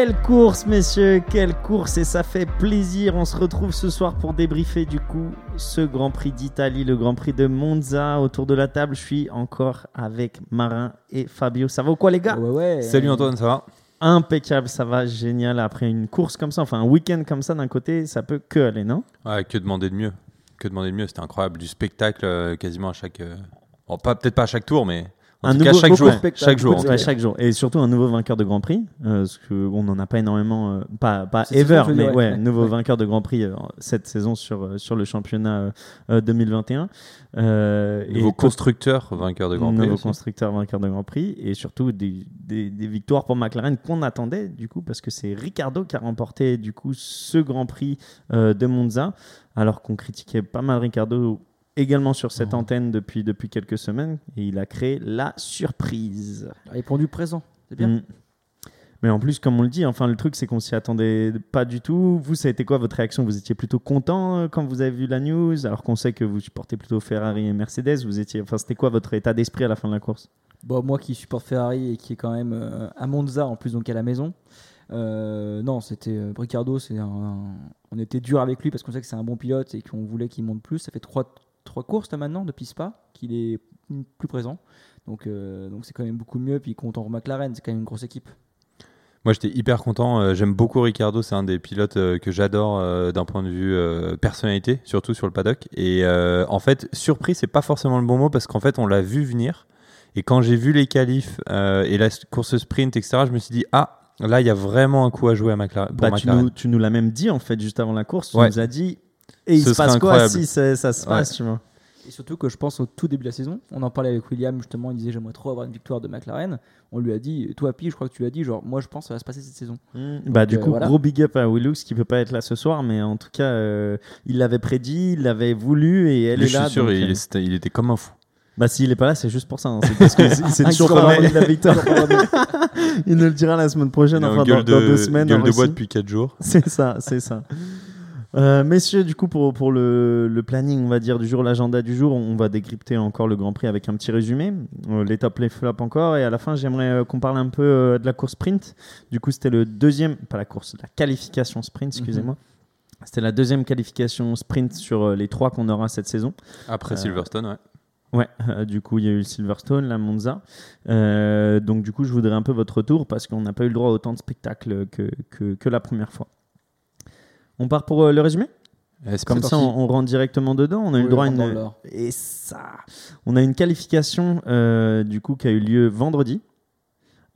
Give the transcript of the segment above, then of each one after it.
Quelle course, messieurs, quelle course et ça fait plaisir. On se retrouve ce soir pour débriefer du coup ce Grand Prix d'Italie, le Grand Prix de Monza. Autour de la table, je suis encore avec Marin et Fabio. Ça va ou quoi, les gars? Ouais, ouais. Salut Antoine, ça va? Impeccable, ça va génial. Après une course comme ça, enfin un week-end comme ça, d'un côté, ça peut que aller, non? Ouais, que demander de mieux? Que demander de mieux? C'était incroyable, du spectacle euh, quasiment à chaque. euh, Bon, pas peut-être pas à chaque tour, mais en Un tout cas nouveau- chaque jour. Chaque jour. ouais, chaque jour. Et surtout un nouveau vainqueur de Grand Prix, euh, parce qu'on n'en a pas énormément, euh, pas, ever, mais dire, ouais, nouveau ouais. vainqueur de Grand Prix euh, cette saison sur, sur le championnat euh, euh, 2021. Euh, Nouveau et constructeur vainqueur de Grand Prix. nouveau aussi. constructeur vainqueur de Grand Prix et surtout des, des- des victoires pour McLaren qu'on attendait du coup parce que c'est Ricardo qui a remporté du coup ce Grand Prix euh, de Monza alors qu'on critiquait pas mal Ricardo également sur cette Mhm. antenne depuis, depuis quelques semaines et il a créé la surprise. Répondu présent. C'est bien. Mm. Mais en plus, comme on le dit, enfin le truc c'est qu'on s'y attendait pas du tout. Vous, ça a été quoi votre réaction? Vous étiez plutôt content euh, quand vous avez vu la news, alors qu'on sait que vous supportez plutôt Ferrari et Mercedes. Vous étiez, enfin c'était quoi votre état d'esprit à la fin de la course? Bon, moi qui supporte Ferrari et qui est quand même euh, à Monza en plus, donc à la maison. euh, non, c'était euh, Ricardo. C'est on était dur avec lui parce qu'on sait que c'est un bon pilote et qu'on voulait qu'il monte plus. Ça fait trois, trois courses là maintenant depuis Spa qu'il est plus présent. Donc euh, donc c'est quand même beaucoup mieux. Puis content pour McLaren, c'est quand même une grosse équipe. Moi j'étais hyper content. euh, J'aime beaucoup Ricardo, c'est un des pilotes euh, que j'adore euh, d'un point de vue euh, personnalité, surtout sur le paddock. Et euh, en fait, surpris, c'est pas forcément le bon mot parce qu'en fait, on l'a vu venir. Et quand j'ai vu les qualifs euh, et la course sprint, etc., je me suis dit, ah, là, il y a vraiment un coup à jouer à McLaren. Bah, tu, nous, l'as même dit en fait juste avant la course. Tu Ouais. nous as dit et il Ce se passe quoi incroyable. si ça, ça se Ouais. passe, tu vois Et surtout que je pense au tout début de la saison, on en parlait avec William justement, il disait j'aimerais trop avoir une victoire de McLaren. On lui a dit, toi Pi, je crois que tu l'as dit, genre moi je pense que ça va se passer cette saison. Bah du euh, coup voilà. gros big up à Willux qui peut pas être là ce soir, mais en tout cas euh, il l'avait prédit, il l'avait voulu et elle est je là. suis sûr, donc, il, euh, était- il était comme un fou. Bah s'il est pas là, c'est juste pour ça. hein. C'est parce c'est Ah, toujours de la victoire. Il nous le dira la semaine prochaine, Il est en enfin dans, gueule dans de, deux semaines. gueule de bois depuis 4 jours. C'est ça, c'est ça. Euh, messieurs, du coup, pour, pour le, le planning, on va dire, du jour, l'agenda du jour, on va décrypter encore le Grand Prix avec un petit résumé, euh, les tops, les flops encore, et à la fin, j'aimerais euh, qu'on parle un peu euh, de la course sprint. Du coup, c'était le deuxième, pas la course, la qualification sprint, excusez-moi. C'était la deuxième qualification sprint sur euh, les trois qu'on aura cette saison. Après Silverstone, ouais. Ouais, euh, du coup, il y a eu le Silverstone, la Monza. Euh, donc, du coup, je voudrais un peu votre retour parce qu'on n'a pas eu le droit à autant de spectacles que, que, que la première fois. On part pour euh, le résumé c'est Comme parti. ça, on, on rentre directement dedans. On a eu le droit à une. Et ça On a une qualification, euh, du coup, qui a eu lieu vendredi.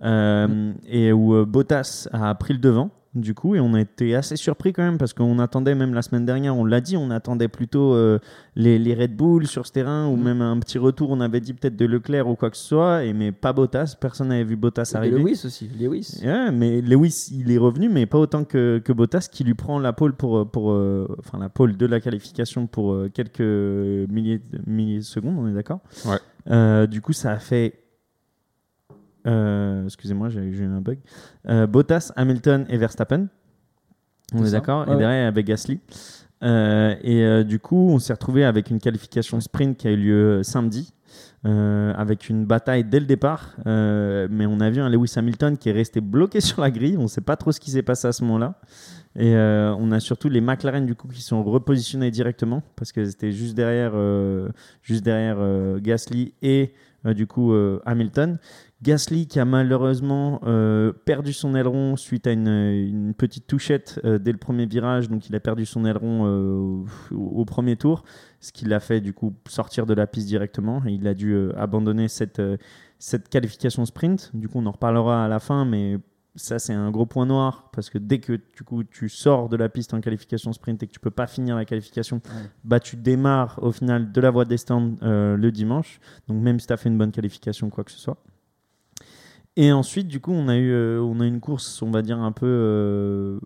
euh, Mm. Et où euh, Bottas a pris le devant. Du coup, et on a été assez surpris quand même parce qu'on attendait même la semaine dernière, on l'a dit, on attendait plutôt euh, les, les Red Bull sur ce terrain ou Mm. même un petit retour. On avait dit peut-être de Leclerc ou quoi que ce soit, et mais pas Bottas. Personne n'avait vu Bottas Et arriver. Lewis aussi, Lewis. Ouais, mais Lewis, il est revenu, mais pas autant que, que Bottas, qui lui prend la pole pour, pour euh, enfin la pole de la qualification pour euh, quelques milliers, milliers de secondes, on est d'accord? Ouais. Du coup, ça a fait. Euh, Excusez-moi, j'ai eu un bug. Euh, Bottas, Hamilton et Verstappen. On est d'accord? Ouais, Et derrière, avec Gasly. Euh, et du coup, on s'est retrouvé avec une qualification sprint qui a eu lieu samedi, avec une bataille dès le départ. Mais on a vu un Lewis Hamilton qui est resté bloqué sur la grille. On ne sait pas trop ce qui s'est passé à ce moment-là. Et euh, on a surtout les McLaren du coup qui sont repositionnés directement parce que c'était juste derrière, euh, juste derrière euh, Gasly et du coup Hamilton. Gasly qui a malheureusement euh, perdu son aileron suite à une, une petite touchette euh, dès le premier virage, donc il a perdu son aileron euh, au, au premier tour, ce qui l'a fait du coup sortir de la piste directement et il a dû abandonner cette, cette qualification sprint. Du coup on en reparlera à la fin, mais ça c'est un gros point noir parce que dès que du coup, tu sors de la piste en qualification sprint et que tu peux pas finir la qualification, Ouais. bah tu démarres au final de la voie des stands le dimanche. Donc même si tu as fait une bonne qualification quoi que ce soit. Et ensuite, du coup, on a eu, euh, on a une course, on va dire un peu euh,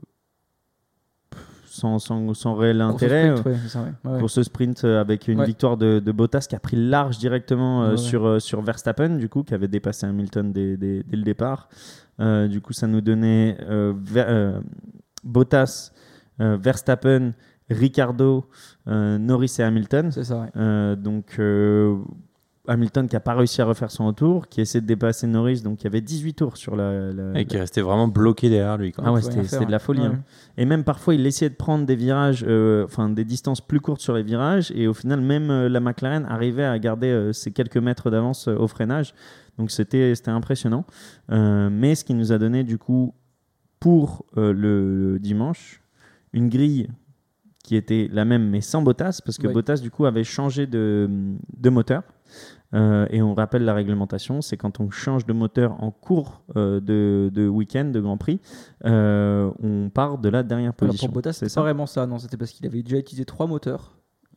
sans, sans, sans réel Course intérêt. sprint, ouais, ça, ouais. Ouais, ouais. Course sprint euh, avec une victoire de, de Bottas qui a pris large directement euh, sur, euh, sur Verstappen, du coup, qui avait dépassé Hamilton dès, dès- dès le départ. Euh, du coup, ça nous donnait euh, Ver- euh, Bottas, euh, Verstappen, Ricardo, euh, Norris et Hamilton. C'est ça, ouais. Euh, donc, euh, Hamilton qui n'a pas réussi à refaire son retour, qui essaie de dépasser Norris, donc il y avait 18 tours sur la. la- Et qui restait vraiment bloqué derrière lui. quoi. Ah ouais, c'était de la folie. ouais. hein. Et même parfois, il essayait de prendre des virages, euh, enfin des distances plus courtes sur les virages, et au final, même euh, la McLaren arrivait à garder euh, ses quelques mètres d'avance euh, au freinage. Donc c'était c'était impressionnant. Euh, mais ce qui nous a donné du coup pour euh, le, le dimanche une grille qui était la même mais sans Bottas parce que Oui. Bottas du coup avait changé de, de moteur. Euh, et on rappelle la réglementation, c'est quand on change de moteur en cours euh, de, de week-end, de Grand Prix, euh, on part de la dernière Alors, position. pour Bottas, c'est pas vraiment ça. Non, c'était parce qu'il avait déjà utilisé trois moteurs.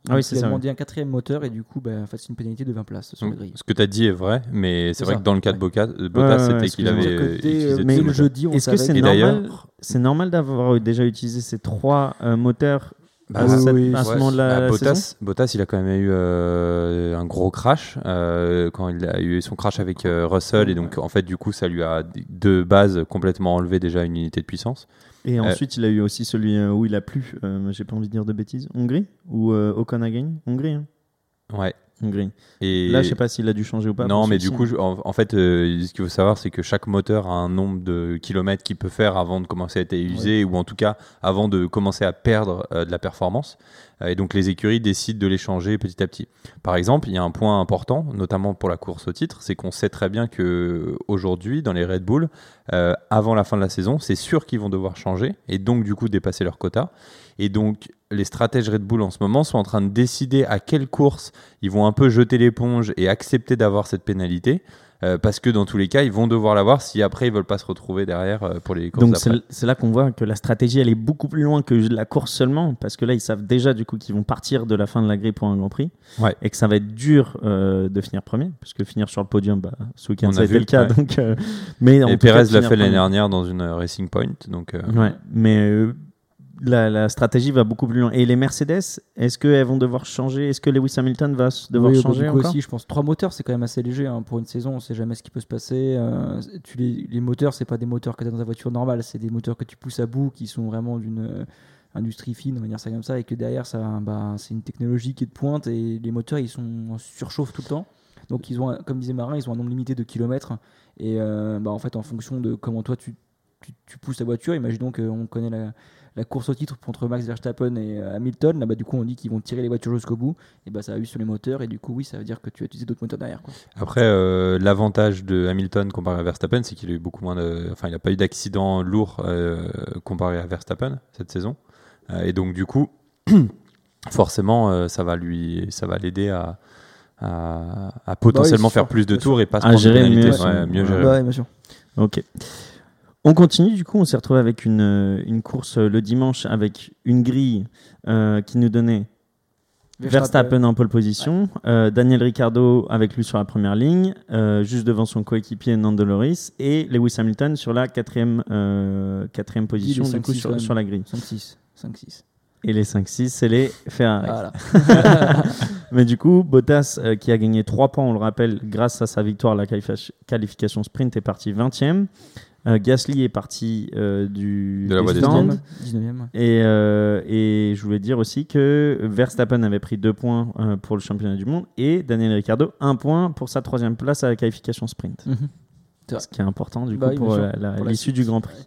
Ah oui, il a demandé un quatrième moteur et du coup, bah, c'est une pénalité de 20 places sur la grille. ce que tu as dit est vrai, mais c'est vrai ça. que dans le cas de Bottas, Ouais, c'était qu'il avait utilisé mais le moteurs. jeudi, on Est-ce que c'est normal, c'est normal d'avoir déjà utilisé ces trois euh, moteurs Bah, à, oui, cette- oui, à ce ouais. moment de la Bah, Bottas, il a quand même eu euh, un gros crash euh, quand il a eu son crash avec euh, Russell et donc en fait du coup ça lui a de base complètement enlevé déjà une unité de puissance. Et Euh, ensuite, il a eu aussi celui où il a plu, euh, j'ai pas envie de dire de bêtises, Hongrie Ou euh, Ocon a gagné Hongrie, hein Ouais. Hongrie. Et Là, je sais pas s'il a dû changer ou pas. non, mais du coup, je- en, en fait, euh, ce qu'il faut savoir, c'est que chaque moteur a un nombre de kilomètres qu'il peut faire avant de commencer à être usé, ou en tout cas avant de commencer à perdre euh, de la performance. Euh, et donc, les écuries décident de les changer petit à petit. Par exemple, il y a un point important, notamment pour la course au titre, c'est qu'on sait très bien que aujourd'hui, dans les Red Bull, avant la fin de la saison, c'est sûr qu'ils vont devoir changer et donc du coup dépasser leur quota. Et donc, les stratèges Red Bull en ce moment sont en train de décider à quelle course ils vont un peu jeter l'éponge et accepter d'avoir cette pénalité. euh, parce que dans tous les cas, ils vont devoir l'avoir si après ils veulent pas se retrouver derrière euh, pour les courses Donc c'est là qu'on voit que la stratégie elle est beaucoup plus loin que la course seulement parce que là ils savent déjà du coup qu'ils vont partir de la fin de la grille pour un Grand Prix Ouais. et que ça va être dur euh, de finir premier parce que finir sur le podium bah, ce week-end ça a a été vu, le cas ouais. donc mais Et de l'a fait l'année dernière dans une Racing Point. Donc, Ouais, mais la, la stratégie va beaucoup plus loin. Et les Mercedes, est-ce qu'elles vont devoir changer? Est-ce que Lewis Hamilton va devoir Oui, bah, changer du coup encore? aussi, je pense trois moteurs, c'est quand même assez léger hein, pour une saison. On sait jamais ce qui peut se passer. Euh, tu les, les moteurs, c'est pas des moteurs que tu as dans ta voiture normale, c'est des moteurs que tu pousses à bout, qui sont vraiment d'une euh, industrie fine, on va dire ça comme ça, et que derrière, ça, bah, c'est une technologie qui est de pointe et les moteurs, ils sont en surchauffe tout le temps. Donc, ils ont, comme disait Marin, ils ont un nombre limité de kilomètres. Et euh, bah, en fait, en fonction de comment toi tu, tu, tu pousses la voiture, imaginons qu'on connaît la, la course au titre entre Max Verstappen et euh, Hamilton. Là, bah, du coup, on dit qu'ils vont tirer les voitures jusqu'au bout. Et bah, ça a eu sur les moteurs. Et du coup, oui, ça veut dire que tu as utilisé d'autres moteurs derrière. Quoi. Après, euh, l'avantage de Hamilton comparé à Verstappen, c'est qu'il a eu beaucoup moins de, enfin, il n'a pas eu d'accidents lourds euh, comparé à Verstappen cette saison. Euh, et donc, du coup, forcément, euh, ça va lui, ça va l'aider à, à, à potentiellement faire plus de tours et pas se prendre de gérer mieux Ouais, mieux gérer. Bah ouais, bien sûr. Ok. On continue, du coup, on s'est retrouvé avec une, euh, une course euh, le dimanche avec une grille euh, qui nous donnait Verstappen en pole position, euh, Daniel Ricciardo avec lui sur la première ligne, euh, juste devant son coéquipier Nando Loris, et Lewis Hamilton sur la quatrième, quatrième position les du coup 5-6 quand sur, la grille. 5-6. 5-6. Et les 5-6, c'est les Ferrari. Voilà. Mais du coup, Bottas, euh, qui a gagné 3 points, on le rappelle, grâce à sa victoire à la qualifi- qualification sprint, est parti 20e. Euh, Gasly est parti euh, du De la des voie des stands. 19e. Et, euh, et je voulais dire aussi que Verstappen avait pris 2 points euh, pour le championnat du monde et Daniel Ricciardo 1 point pour sa troisième place à la qualification sprint. Mhm. Ce qui est important du Bah coup oui, pour l'issue du Grand Prix.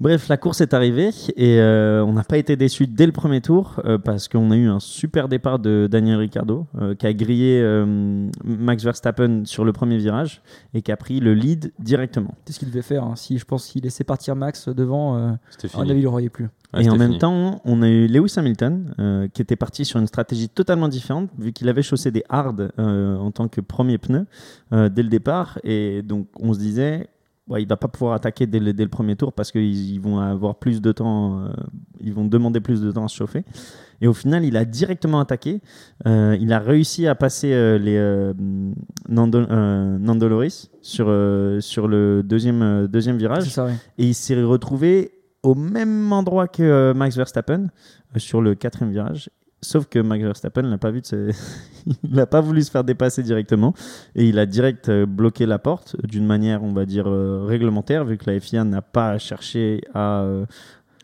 Bref, la course est arrivée et euh, on n'a pas été déçu dès le premier tour euh, parce qu'on a eu un super départ de Daniel Ricciardo euh, qui a grillé euh, Max Verstappen sur le premier virage et qui a pris le lead directement. C'est ce qu'il devait faire. hein. Si je pense qu'il laissait partir Max devant, euh, à mon avis, il le voyait plus. Ouais, et en même fini. temps, on a eu Lewis Hamilton euh, qui était parti sur une stratégie totalement différente vu qu'il avait chaussé des hard euh, en tant que premier pneu euh, dès le départ et donc on se disait ouais, il va pas pouvoir attaquer dès le, dès le premier tour parce qu'ils ils vont avoir plus de temps, euh, ils vont demander plus de temps à se chauffer. Et au final, il a directement attaqué. Euh, il a réussi à passer euh, les Nando, euh, Nando Loris sur, sur le deuxième, deuxième virage C'est ça, ouais. et il s'est retrouvé au même endroit que Max Verstappen sur le quatrième virage. Sauf que Max Verstappen l'a pas vu, de ses- il n'a pas voulu se faire dépasser directement et il a direct euh, bloqué la porte d'une manière, on va dire euh, réglementaire, vu que la FIA n'a pas cherché à, euh,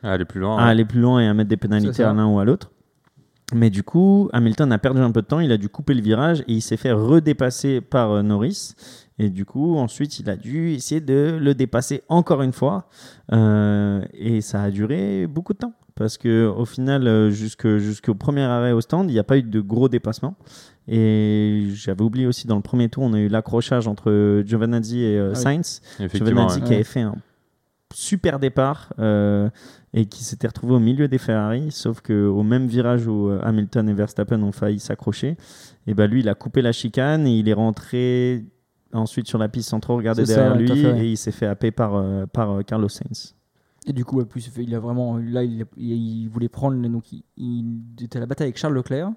aller plus loin. à aller plus loin et à mettre des pénalités à l'un ou à l'autre. Mais du coup, Hamilton a perdu un peu de temps, il a dû couper le virage et il s'est fait redépasser par euh, Norris. Et du coup, ensuite, il a dû essayer de le dépasser encore une fois. Euh, et ça a duré beaucoup de temps. Parce que au final, euh, jusque- jusqu'au premier arrêt au stand, il n'y a pas eu de gros dépassements. Et j'avais oublié aussi, dans le premier tour, on a eu l'accrochage entre Giovanazzi et euh, Ah oui. Sainz. Effectivement. Giovanazzi ouais. qui avait fait un super départ euh, et qui s'était retrouvé au milieu des Ferrari, sauf qu'au même virage où Hamilton et Verstappen ont failli s'accrocher, et ben lui il a coupé la chicane et il est rentré ensuite sur la piste sans trop regarder ça, derrière lui fait, ouais. et il s'est fait happer par, euh, par Carlos Sainz. Et du coup, ouais, plus, il a vraiment. Là, il, il voulait prendre. Donc, il, il était à la bataille avec Charles Leclerc.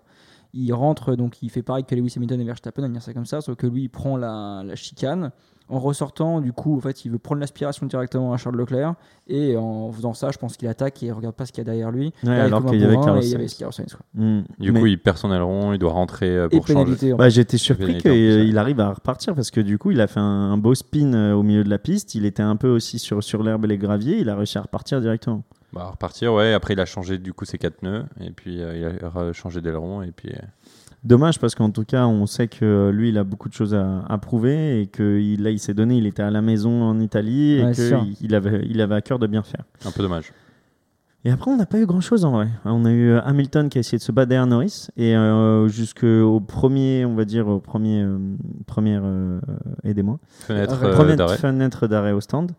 Il rentre, donc il fait pareil que Lewis Hamilton et Verstappen, on va dire ça comme ça, sauf que lui, il prend la, la chicane. En ressortant, du coup, en fait, il veut prendre l'aspiration directement à Charles Leclerc. Et en faisant ça, je pense qu'il attaque et il regarde pas ce qu'il y a derrière lui. Ouais, Là, il alors qu'il y avait bourrin Carlos et il y avait Sainz. Carlos Sainz, quoi. Mm. Du Mais- coup, il perd son aileron, il doit rentrer euh, Et pour changer. j'étais surpris qu'il arrive à repartir parce que du coup, il a fait un, un beau spin euh, au milieu de la piste. Il était un peu aussi sur, sur l'herbe et les graviers. Il a réussi à repartir directement. Bah, repartir, ouais. Après, il a changé du coup ses quatre pneus et puis euh, il a changé d'aileron et puis. euh, Dommage parce qu'en tout cas, on sait que lui, il a beaucoup de choses à, à prouver et que il, là, il s'est donné. Il était à la maison en Italie et Ouais, qu'il il avait, il avait à cœur de bien faire. un peu dommage. Et après, on n'a pas eu grand chose en vrai. On a eu euh, Hamilton qui a essayé de se battre derrière Norris et euh, jusqu'au premier, on va dire, au premier, euh, première, euh, aidez-moi, Fenêtre première d'arrêt. fenêtre d'arrêt au stand.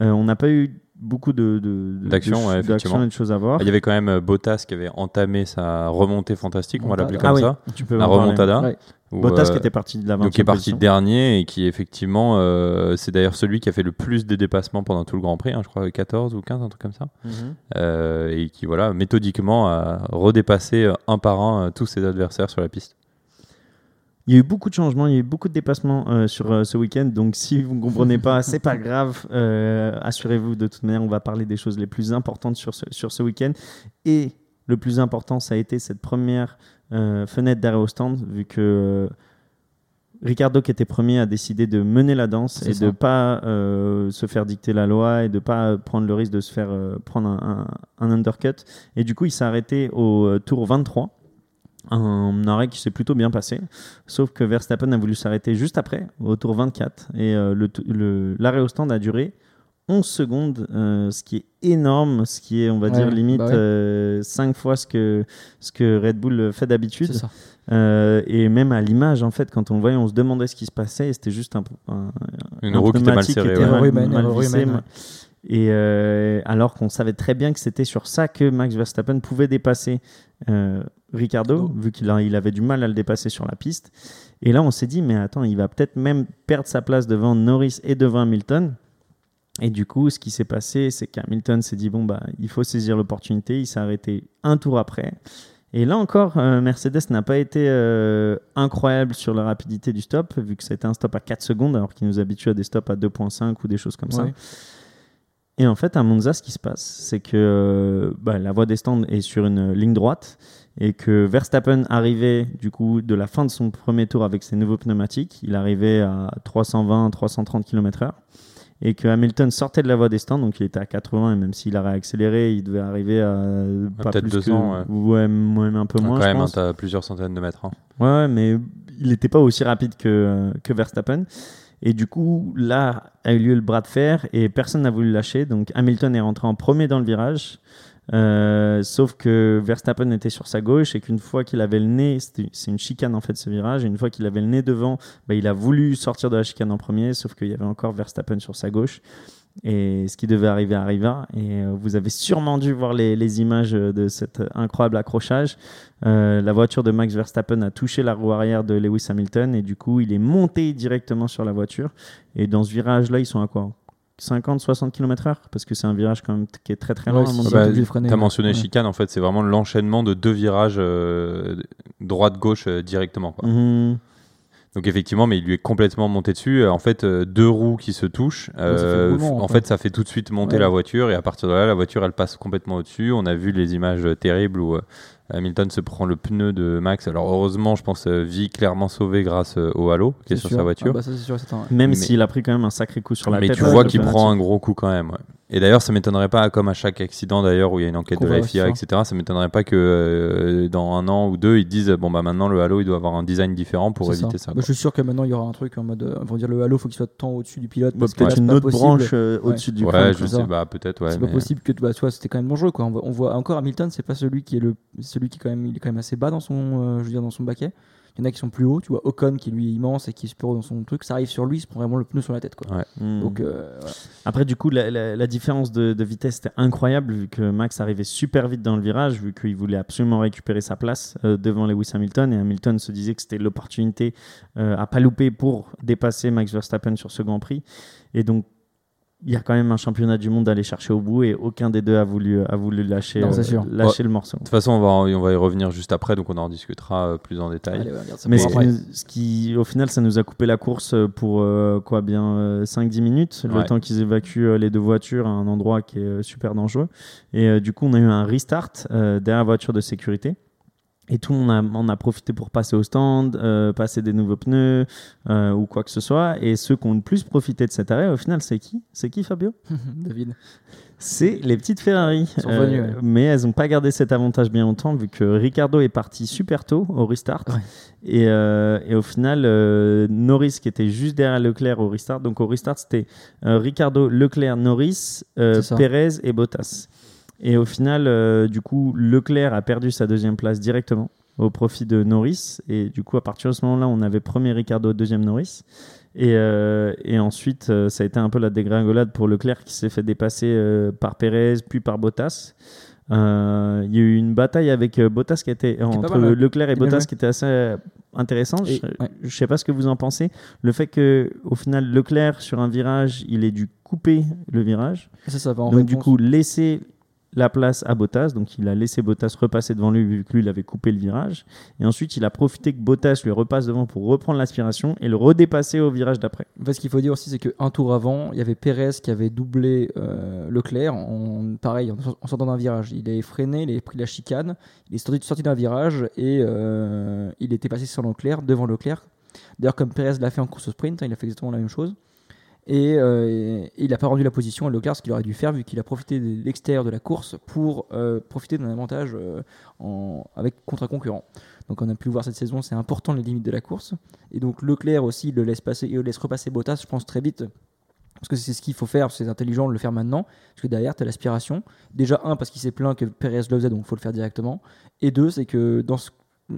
Euh, on n'a pas eu beaucoup de, de- de- D'action, de ch- ouais, et de choses à voir. Ah, Il y avait quand même euh, Bottas qui avait entamé sa remontée fantastique, on va l'appeler comme Ah oui, ça. tu peux La remontada. Ouais. où, Bottas euh, qui était parti de la 20 donc qui est parti dernier et qui effectivement euh, c'est d'ailleurs celui qui a fait le plus de dépassements pendant tout le Grand Prix, hein, je crois 14 ou 15 un truc comme ça, Euh, et qui voilà méthodiquement a redépassé un par un tous ses adversaires sur la piste. Il y a eu beaucoup de changements, il y a eu beaucoup de dépassements euh, sur euh, ce week-end. Donc, si vous ne comprenez pas, c'est pas grave. Euh, Assurez-vous, de toute manière, on va parler des choses les plus importantes sur ce, sur ce week-end. Et le plus important, ça a été cette première fenêtre d'arrêt au stand, vu que Ricardo, qui était premier, a décidé de mener la danse et ça. de ne pas euh, se faire dicter la loi et de ne pas prendre le risque de se faire euh, prendre un, un- un undercut. Et du coup, il s'est arrêté au tour 23. Un arrêt qui s'est plutôt bien passé. Sauf que Verstappen a voulu s'arrêter juste après, au tour 24. Et euh, le t- le- l'arrêt au stand a duré 11 secondes, euh, ce qui est énorme, ce qui est, on va Ouais, dire, limite bah ouais. 5 fois ce que, ce que Red Bull fait d'habitude. Euh, et même à l'image, en fait, quand on le voyait, on se demandait ce qui se passait. et C'était juste un, un, Une un roue qui était mal serrée. ouais. Mal- mal- Et euh, alors qu'on savait très bien que c'était sur ça que Max Verstappen pouvait dépasser euh, Ricardo, vu qu'il a- il avait du mal à le dépasser sur la piste. Et là, on s'est dit, mais attends, il va peut-être même perdre sa place devant Norris et devant Hamilton. Et du coup, ce qui s'est passé, c'est qu'Hamilton s'est dit, bon, bah, il faut saisir l'opportunité. Il s'est arrêté un tour après. Et là encore, euh, Mercedes n'a pas été euh, incroyable sur la rapidité du stop, vu que c'était un stop à 4 secondes, alors qu'il nous habitue à des stops à 2.5 ou des choses comme ça. Et en fait, à Monza, ce qui se passe, c'est que euh, bah, la voie des stands est sur une ligne droite et que Verstappen arrivait du coup de la fin de son premier tour avec ses nouveaux pneumatiques. Il arrivait à 320-330 km/h et que Hamilton sortait de la voie des stands, donc il était à 80 et même s'il a réaccéléré, il devait arriver à pas peut-être plus 200, que, ouais, même un peu Ah, moins. quand je même, hein, plusieurs centaines de mètres. hein. Ouais, ouais, mais il n'était pas aussi rapide que, que Verstappen. Et du coup, là a eu lieu le bras de fer et personne n'a voulu lâcher. Donc Hamilton est rentré en premier dans le virage. Euh, sauf que Verstappen était sur sa gauche et qu'une fois qu'il avait le nez, c'est une chicane en fait ce virage, et une fois qu'il avait le nez devant, bah, il a voulu sortir de la chicane en premier, sauf qu'il y avait encore Verstappen sur sa gauche. Et ce qui devait arriver arriva. Et euh, vous avez sûrement dû voir les, les images de cet incroyable accrochage. Euh, la voiture de Max Verstappen a touché la roue arrière de Lewis Hamilton et du coup, il est monté directement sur la voiture. Et dans ce virage-là, ils sont à quoi? 50-60 km/h Parce que c'est un virage quand même qui est très très Ouais, si, avis. Bah, T'as ouais. mentionné Ouais. chicane, en fait, c'est vraiment l'enchaînement de deux virages euh, droite-gauche euh, directement. quoi. Mhm. Donc effectivement, mais il lui est complètement monté dessus. Euh, En fait, euh, deux roues qui se touchent. fait euh, en en fait. fait. ça fait tout de suite monter Ouais. la voiture et à partir de là, la voiture, elle passe complètement au-dessus. On a vu les images terribles où Hamilton se prend le pneu de Max. Alors heureusement, je pense, euh, vie clairement sauvée grâce euh, au halo qui est, sur sûr. sa voiture. Ah bah, ça, c'est sûr, c'est un- Même Mais- s'il a pris quand même un sacré coup sur la mais tête. tu ouais, vois qu'il prend un gros coup quand même. ouais. Et d'ailleurs, ça m'étonnerait pas, comme à chaque accident d'ailleurs où il y a une enquête de la FIA, etc. Ça m'étonnerait pas que euh, dans un an ou deux, ils disent bon bah maintenant le Halo il doit avoir un design différent pour éviter ça. Bah, je suis sûr que maintenant il y aura un truc en mode. euh, Ils vont dire le halo, faut qu'il soit tant au-dessus du pilote. Bah, Parce que Peut-être une autre branche euh, Ouais. au-dessus du Ouais, je sais, bah peut-être, ouais. c'est mais- pas possible que bah, tu vois, c'était quand même dangereux quoi. On voit, on voit encore Hamilton, c'est pas celui qui est le celui qui est quand même il est quand même assez bas dans son euh, je veux dire dans son baquet. Il y en a qui sont plus hauts, tu vois Ocon qui lui est immense et qui est super haut dans son truc, ça arrive sur lui, il se prend vraiment le pneu sur la tête quoi. Hmm. Donc euh, voilà. Après, du coup, la, la- la différence de, de vitesse était incroyable vu que Max arrivait super vite dans le virage, vu qu'il voulait absolument récupérer sa place euh, devant Lewis Hamilton. Et Hamilton se disait que c'était l'opportunité euh, à pas louper pour dépasser Max Verstappen sur ce Grand Prix. Et donc, il y a quand même un championnat du monde à aller chercher au bout et aucun des deux a voulu, a voulu lâcher, Non, euh, sûr. lâcher le morceau. De toute façon, on va, on va y revenir juste après, donc on en discutera euh, plus en détail. Allez, Mais ce qui, après. nous- ce qui, au final, ça nous a coupé la course pour euh, quoi bien euh, 5-10 minutes, le Ouais. temps qu'ils évacuent euh, les deux voitures à un endroit qui est euh, super dangereux. Et euh, du coup, on a eu un restart euh, derrière la voiture de sécurité. Et tout le monde a, en a profité pour passer au stand, euh, passer des nouveaux pneus euh, ou quoi que ce soit. Et ceux qui ont le plus profité de cet arrêt, au final, c'est qui? C'est qui, Fabio? David. c'est les petites Ferrari. Sont ouais. Mais elles n'ont pas gardé cet avantage bien longtemps vu que Ricardo est parti super tôt au restart. Ouais. Et, euh, et au final, euh, Norris qui était juste derrière Leclerc au restart. Donc au restart, c'était euh, Ricardo, Leclerc, Norris, euh. Perez et Bottas. Et au final, euh, du coup, Leclerc a perdu sa deuxième place directement au profit de Norris. Et du coup, à partir de ce moment-là, on avait premier Ricardo, deuxième Norris. Et, euh, et ensuite, euh, ça a été un peu la dégringolade pour Leclerc qui s'est fait dépasser euh, par Perez, puis par Bottas. Il y a eu une bataille avec Bottas qui était entre mal. Leclerc et Bottas qui était assez intéressante. Et- je, ouais. je sais pas ce que vous en pensez. Le fait que au final Leclerc sur un virage, il ait dû couper le virage. Ça, ça va en donc du coup laisser la place à Bottas. Donc il a laissé Bottas repasser devant lui vu que lui il avait coupé le virage. Et ensuite il a profité que Bottas lui repasse devant pour reprendre l'aspiration et le redépasser au virage d'après. Ce qu'il faut dire aussi, c'est qu'un tour avant, il y avait Pérez qui avait doublé euh, Leclerc, en, pareil, en, sortant d'un virage. Il est freiné, il a pris la chicane, il est sorti, sorti d'un virage et euh, il était passé sur Leclerc, devant Leclerc. D'ailleurs, comme Pérez l'a fait en course au sprint, hein, il a fait exactement la même chose. Et, euh, il n'a pas rendu la position à Leclerc, ce qu'il aurait dû faire, vu qu'il a profité de l'extérieur de la course pour euh, profiter d'un avantage euh, avec, contre un concurrent. Donc on a pu voir cette saison, c'est important les limites de la course. Et donc Leclerc aussi, le laisse, passer, il laisse repasser Bottas, je pense, très vite. Parce que c'est ce qu'il faut faire, c'est intelligent de le faire maintenant. Parce que derrière, tu as l'aspiration. Déjà, un, parce qu'il s'est plaint que Perez le faisait, donc il faut le faire directement. Et deux, c'est que dans ce-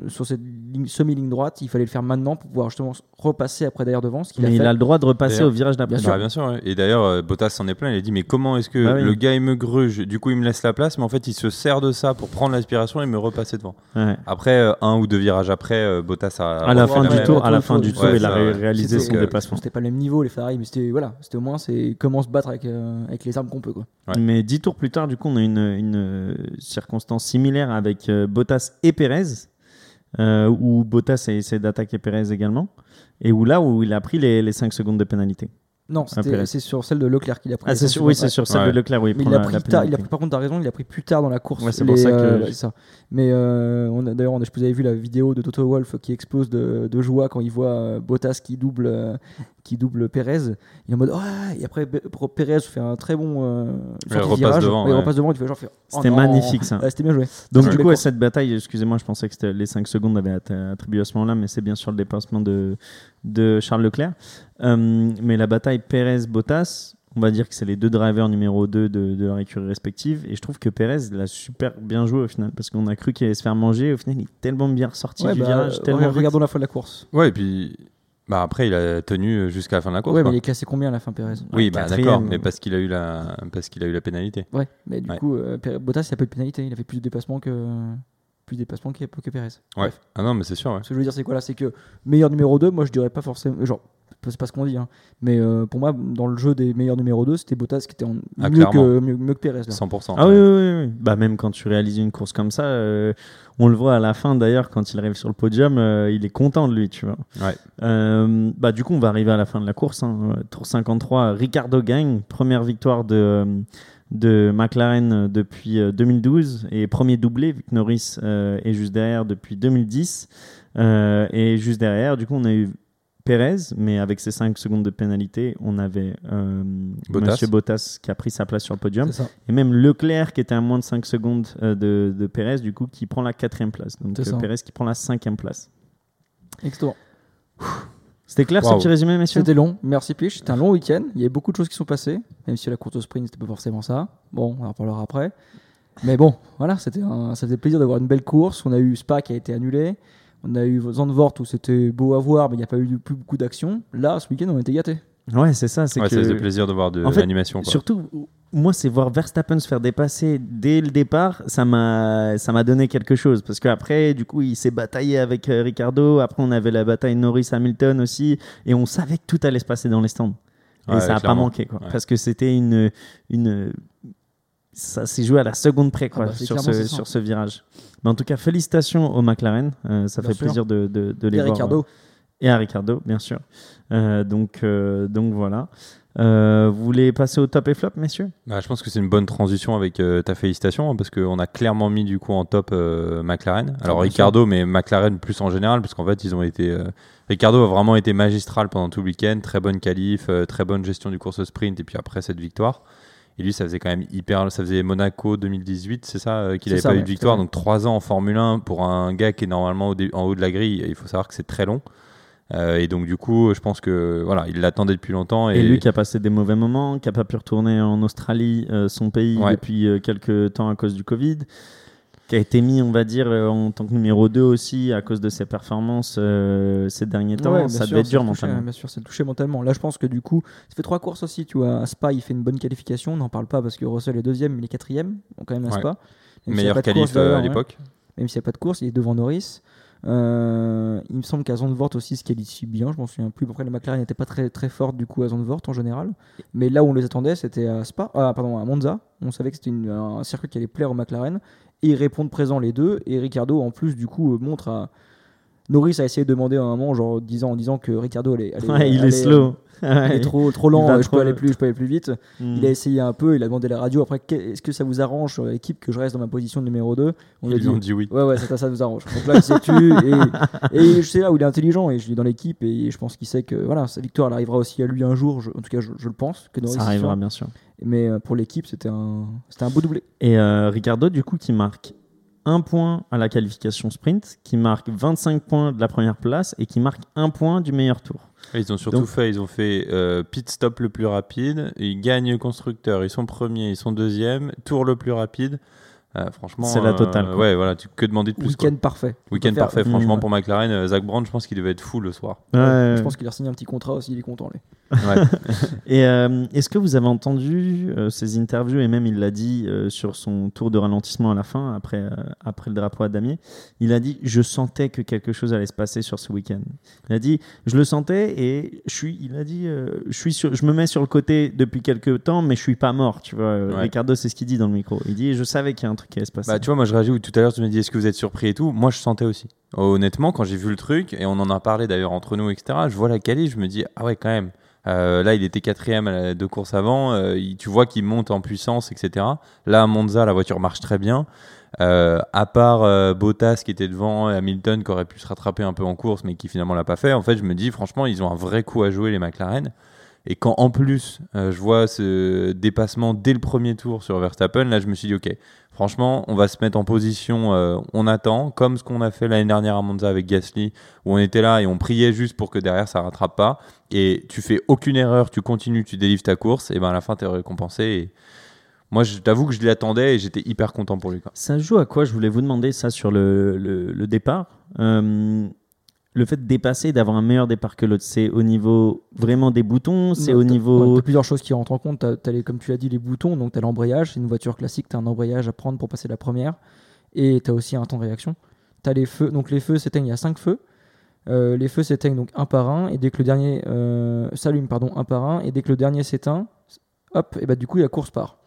sur cette ligne- semi-ligne droite, il fallait le faire maintenant pour pouvoir justement repasser après derrière devant. Ce qu'il a Mais il fait. a le droit de repasser D'ailleurs, au virage d'après. bien sûr. Bah, bien sûr, ouais. Et d'ailleurs, euh, Bottas s'en est plein. Il a dit Mais comment est-ce que Bah oui. le gars il me gruge Du coup, il me laisse la place, mais en fait, il se sert de ça pour prendre l'aspiration et me repasser devant. Ouais. Après, euh, un ou deux virages après, euh, Bottas a. À la fin du tour, à la fin du tour, il a réalisé son déplacement. C'était pas le même niveau, les Ferrari, mais c'était voilà, c'était au moins c'est comment se battre avec, euh, avec les armes qu'on peut. Quoi. Ouais. Mais dix tours plus tard, du coup, on a une, une circonstance similaire avec euh, Bottas et Perez, euh, où Bottas a essayé d'attaquer Perez également, et où là où il a pris les, les 5 secondes de pénalité. Non, c'est sur celle de Leclerc qu'il a pris. Ah, sur, oui, c'est sur celle Ouais. de Leclerc, oui. Mais il a pris la tard, il a pris, par contre, t'as raison, il a pris plus tard dans la course. Ouais, c'est pour ça que euh, je- c'est ça. Mais euh, on a- d'ailleurs, je vous avais vu la vidéo de Toto Wolff qui explose de, de joie quand il voit euh, Bottas qui double, euh, qui double Perez. Il est en mode ouais, et après Perez fait un très bon euh, Il repasse virage. devant, Ouais, il ouais. repasse devant, il fait genre oh C'était non. magnifique, ça. Ouais, C'était bien joué. Donc du coup, à cette bataille, excusez-moi, je pensais que c'était les 5 secondes avaient été attribuées à ce moment-là, mais c'est bien sûr le dépassement de, de Charles Leclerc. Euh, mais la bataille Pérez-Bottas, on va dire que c'est les deux drivers numéro 2 de, de leur écurie respective. Et je trouve que Pérez l'a super bien joué au final, parce qu'on a cru qu'il allait se faire manger. Au final, il est tellement bien ressorti Ouais, du bah, virage, vite. regardons la fin de la course. Ouais, et puis. Bah après, il a tenu jusqu'à la fin de la course. Quoi. mais il est classé combien à la fin, Perez Oui, Ah, bah d'accord, mais parce qu'il a eu la, parce qu'il a eu la pénalité. Ouais, mais du Ouais. coup, euh, Pérez- Bottas, il a peu de pénalité. Il a fait plus de déplacements que plus de déplacements que, que Perez. Ouais. Bref. Ah non, mais c'est sûr. Ouais. Ce que je veux dire, c'est quoi là C'est que meilleur numéro 2, moi je dirais pas forcément. Genre, c'est pas ce qu'on dit, hein, mais euh, pour moi, dans le jeu des meilleurs numéro 2, c'était Bottas qui était en- Ah, mieux, que, mieux, mieux que Perez. Là. 100%. Ah oui, oui, oui. Bah, même quand tu réalises une course comme ça, euh, on le voit à la fin d'ailleurs, quand il arrive sur le podium, euh, il est content de lui, tu vois. Ouais. Euh, bah, du coup, on va arriver à la fin de la course. hein. Tour 53, Ricardo gagne. Première victoire de, de McLaren depuis euh, 2012 et premier doublé, vu que Norris euh, est juste derrière depuis 2010. Euh, et juste derrière, du coup, on a eu Pérez, mais avec ses 5 secondes de pénalité, on avait euh, Bottas. Monsieur Bottas qui a pris sa place sur le podium. Et même Leclerc qui était à moins de 5 secondes euh, de, de Pérez, du coup, qui prend la quatrième place. Donc C'est euh. Pérez qui prend la cinquième place. Exactement. C'était clair ce Waouh. petit résumé, messieurs? C'était long, merci Piche. C'était un long week-end. Il y avait beaucoup de choses qui sont passées, même si la course au sprint, c'était pas forcément ça. Bon, on en reparlera après. Mais bon, voilà, c'était un- ça faisait plaisir d'avoir une belle course. On a eu Spa qui a été annulé. On a eu Zandvoort où c'était beau à voir, mais il n'y a pas eu plus beaucoup d'action. Là, ce week-end, on était gâtés. Ouais, c'est ça. C'est Ouais, que... ça faisait plaisir de voir de En fait, l'animation. quoi. Surtout, moi, c'est voir Verstappen se faire dépasser dès le départ, ça m'a, ça m'a donné quelque chose. Parce qu'après, du coup, il s'est bataillé avec euh, Ricardo. Après, on avait la bataille Norris-Hamilton aussi. Et on savait que tout allait se passer dans les stands. Et Ouais, ça n'a pas manqué, quoi. Ouais. Parce que c'était une, une. Ça s'est joué à la seconde près, quoi, Ah bah, sur, ce, sur virage. Mais en tout cas, félicitations au McLaren. Euh, ça Bien fait sûr. plaisir de, de, de les Et voir. Ricardo, Et à Ricardo, bien sûr. Euh, donc, euh, donc voilà. Euh, vous voulez passer au top et flop, messieurs? Bah, je pense que c'est une bonne transition avec euh, ta félicitation hein, parce qu'on a clairement mis du coup en top euh, McLaren. Alors bien Ricardo, mais McLaren plus en général parce qu'en fait ils ont été. euh, Ricardo a vraiment été magistral pendant tout le week-end, très bonne qualif, euh, très bonne gestion du course au sprint et puis après cette victoire. Et lui, ça faisait quand même hyper. Ça faisait Monaco 2018, c'est ça, euh, qu'il n'avait pas eu de victoire. Donc trois ans en Formule 1 pour un gars qui est normalement au dé- en haut de la grille. Il faut savoir que c'est très long. Euh, et donc du coup, je pense que voilà, il l'attendait depuis longtemps. Et, lui qui a passé des mauvais moments, qui n'a pas pu retourner en Australie, euh, son pays, Ouais. depuis quelques temps à cause du Covid, qui a été mis, on va dire, euh, en tant que numéro 2 aussi à cause de ses performances euh, ces derniers temps. Ouais, ça sûr, devait être dur mentalement. Bien sûr, c'est touché mentalement. Là, je pense que du coup, ça fait trois courses aussi. Tu vois, à Spa, il fait une bonne qualification. On n'en parle pas parce que Russell est deuxième, mais il est quatrième. Donc, quand même, à Ouais. Spa. A Meilleur pas de qualif à l'époque. Même s'il n'y a pas de course, il est devant Norris. Euh, il me semble qu'à Zandvoort aussi se qualifie bien. Je m'en souviens plus. Après, la McLaren n'était pas très, très forte du coup à Zandvoort en général. Mais là où on les attendait, c'était à Spa, ah, pardon, à Monza. On savait que c'était un circuit qui allait plaire aux McLaren. Et ils répondent présents les deux. Et Ricardo, en plus, du coup, euh, montre à. Norris a essayé de demander à un moment, genre disant, en disant que Ricardo allait. allait- Ouais, il allait, est slow. euh, il est trop, trop lent, euh, je, trop- peux aller plus, je peux aller plus vite. Mm. Il a essayé un peu, il a demandé à la radio. Après, est-ce que ça vous arrange sur l'équipe que je reste dans ma position de numéro 2 On lui a Ils dit lui ont dit oui. Ouais, ouais, ça, ça nous arrange. Donc là, il s'est tu. Et, et je sais là où il est intelligent et je l'ai dans l'équipe et je pense qu'il sait que voilà, sa victoire elle arrivera aussi à lui un jour. je- en tout cas, je, je le pense. Que Norris Ça arrivera, sûr. bien sûr. Mais euh, pour l'équipe, c'était un, c'était un beau doublé. Et euh, Ricardo, du coup, qui marque un point à la qualification sprint, qui marque 25 points de la première place et qui marque un point du meilleur tour. Ils ont surtout Donc- fait, ils ont fait euh, pit stop le plus rapide, ils gagnent constructeur, ils sont premiers, ils sont deuxièmes, tour le plus rapide. Euh, franchement, C'est la totale, euh, ouais, voilà, tu, que demander de plus. quoi. Week-end parfait. Week-end faire- parfait, franchement, Mm. pour McLaren. Euh, Zach Brown, je pense qu'il devait être fou le soir. Ouais. Je pense qu'il a signé un petit contrat aussi, il est content. Lui. Ouais. Et euh, est-ce que vous avez entendu euh, ces interviews et même il l'a dit euh, sur son tour de ralentissement à la fin, après, euh, après le drapeau à damier, il a dit je sentais que quelque chose allait se passer sur ce week-end. Il a dit je le sentais et je suis, il a dit euh, je suis sur, je me mets sur le côté depuis quelques temps mais je suis pas mort, tu vois. Ouais. Ricardo c'est ce qu'il dit dans le micro. Il dit je savais qu'il y a un truc qui se. Bah, tu vois, moi je réagis où tout à l'heure tu me dis est-ce que vous êtes surpris et tout? Moi je sentais aussi. Honnêtement, quand j'ai vu le truc, et on en a parlé d'ailleurs entre nous, etc., je vois la qualif, je me dis ah ouais, quand même. Euh, là, il était quatrième à la deux courses avant. euh, tu vois qu'il monte en puissance, etc. Là, à Monza, la voiture marche très bien. Euh, à part Bottas qui était devant, Hamilton qui aurait pu se rattraper un peu en course, mais qui finalement l'a pas fait. En fait, je me dis franchement, ils ont un vrai coup à jouer les McLaren. Et quand en plus euh, je vois ce dépassement dès le premier tour sur Verstappen, là je me suis dit ok, franchement on va se mettre en position, euh, on attend, comme ce qu'on a fait l'année dernière à Monza avec Gasly, où on était là et on priait juste pour que derrière ça rattrape pas. Et tu fais aucune erreur, tu continues, tu délivres ta course, et ben à la fin tu es récompensé. Moi je t'avoue que je l'attendais et j'étais hyper content pour lui. Ça joue à quoi? Je voulais vous demander ça sur le départ. Euh, le fait de dépasser, d'avoir un meilleur départ que l'autre, c'est au niveau vraiment des boutons, c'est au ouais, niveau. t'as plusieurs choses qui rentrent en compte. Les, comme tu l'as dit, les boutons. Donc, tu as l'embrayage. C'est une voiture classique. Tu as un embrayage à prendre pour passer la première. Et tu as aussi un temps de réaction. Tu as les feux. Donc, les feux s'éteignent. Il y a 5 feux. Euh, les feux s'éteignent donc un par un. Et dès que le dernier euh, s'allume, pardon, un par un. Et dès que le dernier s'éteint, hop, et bah, du coup, la course part.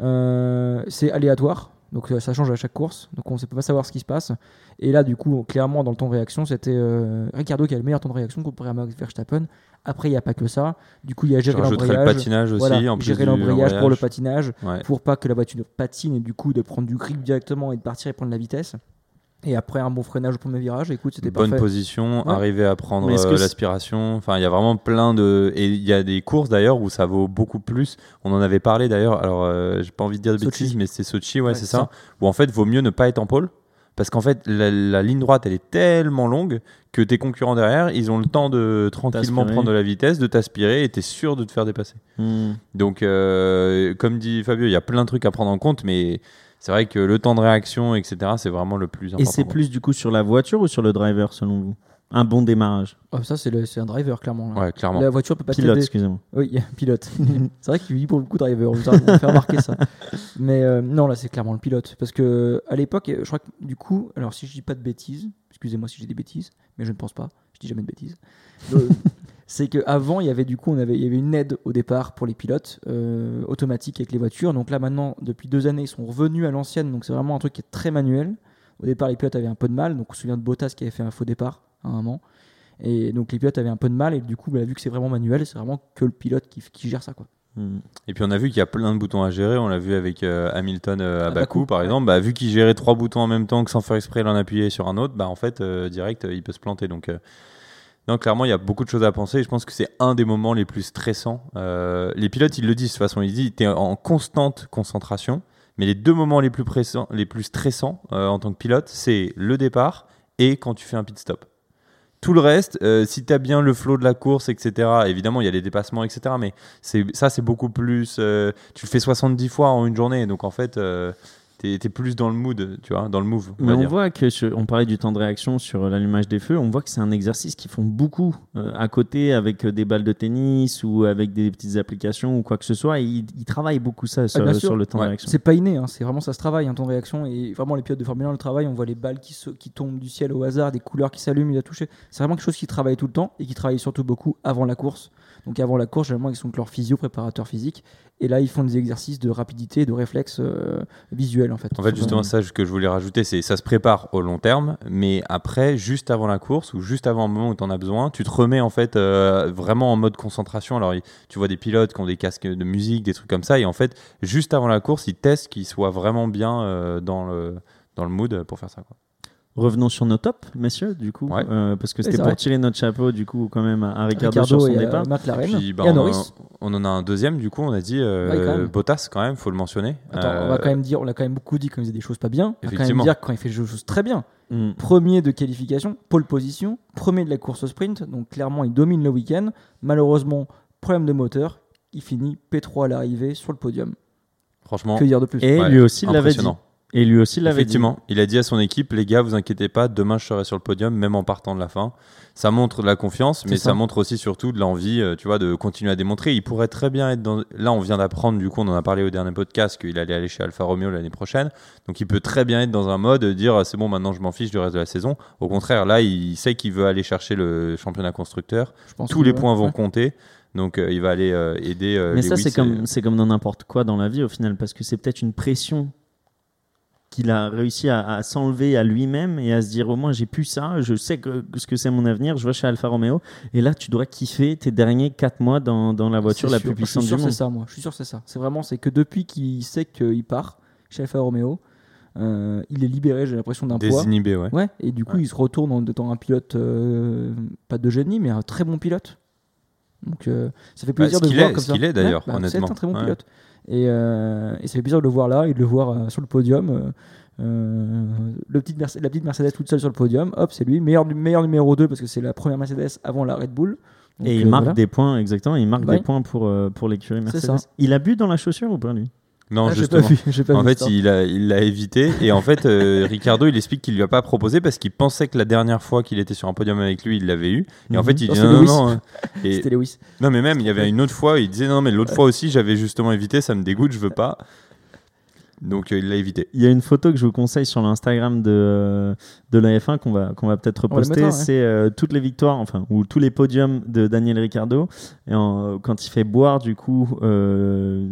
Euh, c'est aléatoire. Donc, euh, ça change à chaque course. Donc, on ne peut pas savoir ce qui se passe. Et là, du coup, clairement, dans le temps de réaction, c'était euh, Ricardo qui a le meilleur temps de réaction comparé à Max Verstappen. Après, il n'y a pas que ça. Du coup, il y a gérer rajouterais le l'embrayage. patinage aussi, Voilà, en plus gérer l'embrayage pour le patinage, Ouais. pour pas que la voiture patine et du coup de prendre du grip directement et de partir et prendre la vitesse. Et après un bon freinage au premier virage, écoute, c'était Bonne parfait. position, Ouais. arriver à prendre euh, l'aspiration. Enfin, il y a vraiment plein de. Et il y a des courses d'ailleurs où ça vaut beaucoup plus. On en avait parlé d'ailleurs. Alors, euh, j'ai pas envie de dire de Sochi. bêtises, mais c'est Sochi, ouais, Ouais, c'est ça. Où en fait, vaut mieux ne pas être en pôle. Parce qu'en fait, la, la ligne droite, elle est tellement longue que tes concurrents derrière, ils ont le temps de tranquillement prendre de la vitesse, de t'aspirer et t'es sûr de te faire dépasser. Hmm. Donc, euh, comme dit Fabio, il y a plein de trucs à prendre en compte, mais c'est vrai que le temps de réaction, etc., c'est vraiment le plus important. Et c'est plus du coup sur la voiture ou sur le driver selon vous? Un bon démarrage. Ah, ça, c'est un driver, clairement. là. Ouais, clairement. La voiture peut pas Pilote, excusez-moi. Oui, pilote. c'est vrai qu'il vit pour beaucoup de drivers. On vous a on fait remarquer ça. Mais euh, non, là, c'est clairement le pilote. Parce que à l'époque, je crois que du coup, alors si je dis pas de bêtises, excusez-moi si j'ai des bêtises, mais je ne pense pas. Je dis jamais de bêtises. c'est qu'avant, il y avait du coup, on avait, il y avait une aide au départ pour les pilotes euh, automatique avec les voitures. Donc là, maintenant, depuis deux années, ils sont revenus à l'ancienne. Donc c'est vraiment un truc qui est très manuel. Au départ, les pilotes avaient un peu de mal. Donc on se souvient de Bottas qui avait fait un faux départ à un moment. Et donc les pilotes avaient un peu de mal. Et du coup, bah, vu que c'est vraiment manuel, c'est vraiment que le pilote qui, qui gère ça. Quoi. Hmm. Et puis on a vu qu'il y a plein de boutons à gérer. On l'a vu avec euh, Hamilton euh, à À Bakou, Bakou, par exemple. Bah, vu qu'il gérait trois boutons en même temps que sans faire exprès, il en appuyait sur un autre, bah, en fait, euh, direct, il peut se planter. Donc, non, clairement, il y a beaucoup de choses à penser. Et je pense que c'est un des moments les plus stressants. Euh, les pilotes, ils le disent de toute façon. Ils disent tu es en constante concentration. Mais les deux moments les plus, pressants, les plus stressants euh, en tant que pilote, c'est le départ et quand tu fais un pit stop. Tout le reste, euh, si tu as bien le flow de la course, etc., évidemment, il y a les dépassements, etc., mais ça, c'est beaucoup plus. tu le fais 70 fois en une journée, donc en fait, t'es es plus dans le mood, tu vois, dans le move. On Mais on dire. voit que, on parlait du temps de réaction sur l'allumage des feux, on voit que c'est un exercice qu'ils font beaucoup euh, à côté avec euh, des balles de tennis ou avec des petites applications ou quoi que ce soit. Et ils, ils travaillent beaucoup ça sur, Ah, sur le temps Ouais. de réaction. C'est pas inné, hein, c'est vraiment ça se travaille, un temps de réaction. Et vraiment, les pilotes de Formule 1 le travaillent. On voit les balles qui, se- qui tombent du ciel au hasard, des couleurs qui s'allument, il a touché. C'est vraiment quelque chose qui travaille tout le temps et qui travaille surtout beaucoup avant la course. Donc avant la course, généralement, ils sont avec leur physio, préparateur physique. Et là, ils font des exercices de rapidité, de réflexe euh, visuel, en fait. En fait, justement, ça que je voulais rajouter, c'est ça se prépare au long terme, mais après, juste avant la course ou juste avant un moment où tu en as besoin, tu te remets en fait euh, vraiment en mode concentration. Alors, tu vois des pilotes qui ont des casques de musique, des trucs comme ça, et en fait, juste avant la course, ils testent qu'ils soient vraiment bien euh, dans le dans le mood pour faire ça. Quoi. Revenons sur nos tops, messieurs, du coup, Ouais. euh, parce que c'était pour vrai. tirer notre chapeau, du coup, quand même, à, à Ricardo, sur Ricardo son et départ. euh, McLaren. Puis, bah, et à on, Norris. on en a un deuxième, du coup, on a dit euh, Ouais, quand même. Bottas quand même, faut le mentionner. Attends, Euh, on va quand même dire, on l'a quand même beaucoup dit quand il faisait des choses pas bien. On va quand même dire quand il fait des choses très bien. Hmm. Premier de qualification, pole position, premier de la course au sprint, donc clairement il domine le week-end. Malheureusement, problème de moteur, il finit P3 à l'arrivée sur le podium. Franchement, Que dire de plus? Et Ouais, lui aussi l'avait dit. Et lui aussi l'avait dit. Effectivement, il a dit à son équipe, les gars, vous inquiétez pas, demain je serai sur le podium, même en partant de la fin. Ça montre de la confiance, mais ça. ça. montre aussi surtout de l'envie, euh, tu vois, de continuer à démontrer. Il pourrait très bien être dans. Là, on vient d'apprendre, du coup, on en a parlé au dernier podcast, qu'il allait aller chez Alfa Romeo l'année prochaine. Donc, il peut très bien être dans un mode de dire, c'est bon, maintenant je m'en fiche du reste de la saison. Au contraire, là, il sait qu'il veut aller chercher le championnat constructeur. Je pense Tous les points vont ouais. compter. Donc, euh, il va aller euh, aider. euh, Mais ça, c'est comme, c'est comme dans n'importe quoi dans la vie au final, parce que c'est peut-être une pression qu'il a réussi à, à s'enlever à lui-même et à se dire au moins j'ai plus ça, je sais que, ce que c'est mon avenir, je vais chez Alfa Romeo. Et là, tu dois kiffer tes derniers 4 mois dans, dans la voiture la sûr. plus puissante Je suis du sûr monde. c'est ça, moi. Je suis sûr que c'est ça. C'est vraiment, c'est que depuis qu'il sait qu'il part chez Alfa Romeo, euh, il est libéré, j'ai l'impression, d'un poids. Désinhibé, ouais. Ouais, et du coup, Ouais. il se retourne en étant un pilote, euh, pas de génie, mais un très bon pilote. Donc, euh, ça fait plaisir Bah, ce de qu'il voir est- comme ce ça. qu'il est, d'ailleurs, bah, honnêtement. C'est un très bon Ouais. pilote. Et, euh, et ça fait plaisir de le voir là et de le voir euh, sur le podium. euh, le la petite Mercedes toute seule sur le podium, hop, c'est lui. Meilleur, meilleur numéro 2 parce que c'est la première Mercedes avant la Red Bull. Donc, Et il euh, marque voilà. des points, exactement, il marque Ouais. des points pour, euh, pour l'écurie Mercedes. Il a bu dans la chaussure ou pas lui? Non, Ah, justement. pas pas En vu fait, il a- il l'a évité. Et en fait, euh, Ricardo, il explique qu'il lui a pas proposé parce qu'il pensait que la dernière fois qu'il était sur un podium avec lui, il l'avait eu. Et en fait, il dit c'était non, non, Lewis. non. hein. Et- C'était Lewis. non, mais même, il y avait une autre fois, il disait non, mais l'autre fois aussi, j'avais justement évité, ça me dégoûte, je veux pas. Donc, euh, il l'a évité. Il y a une photo que je vous conseille sur l'Instagram de, euh, de la F1 qu'on va, qu'on va peut-être reposter. ouais. C'est euh, toutes les victoires, enfin, ou tous les podiums de Daniel Ricciardo. Et en- quand il fait boire, du coup, euh,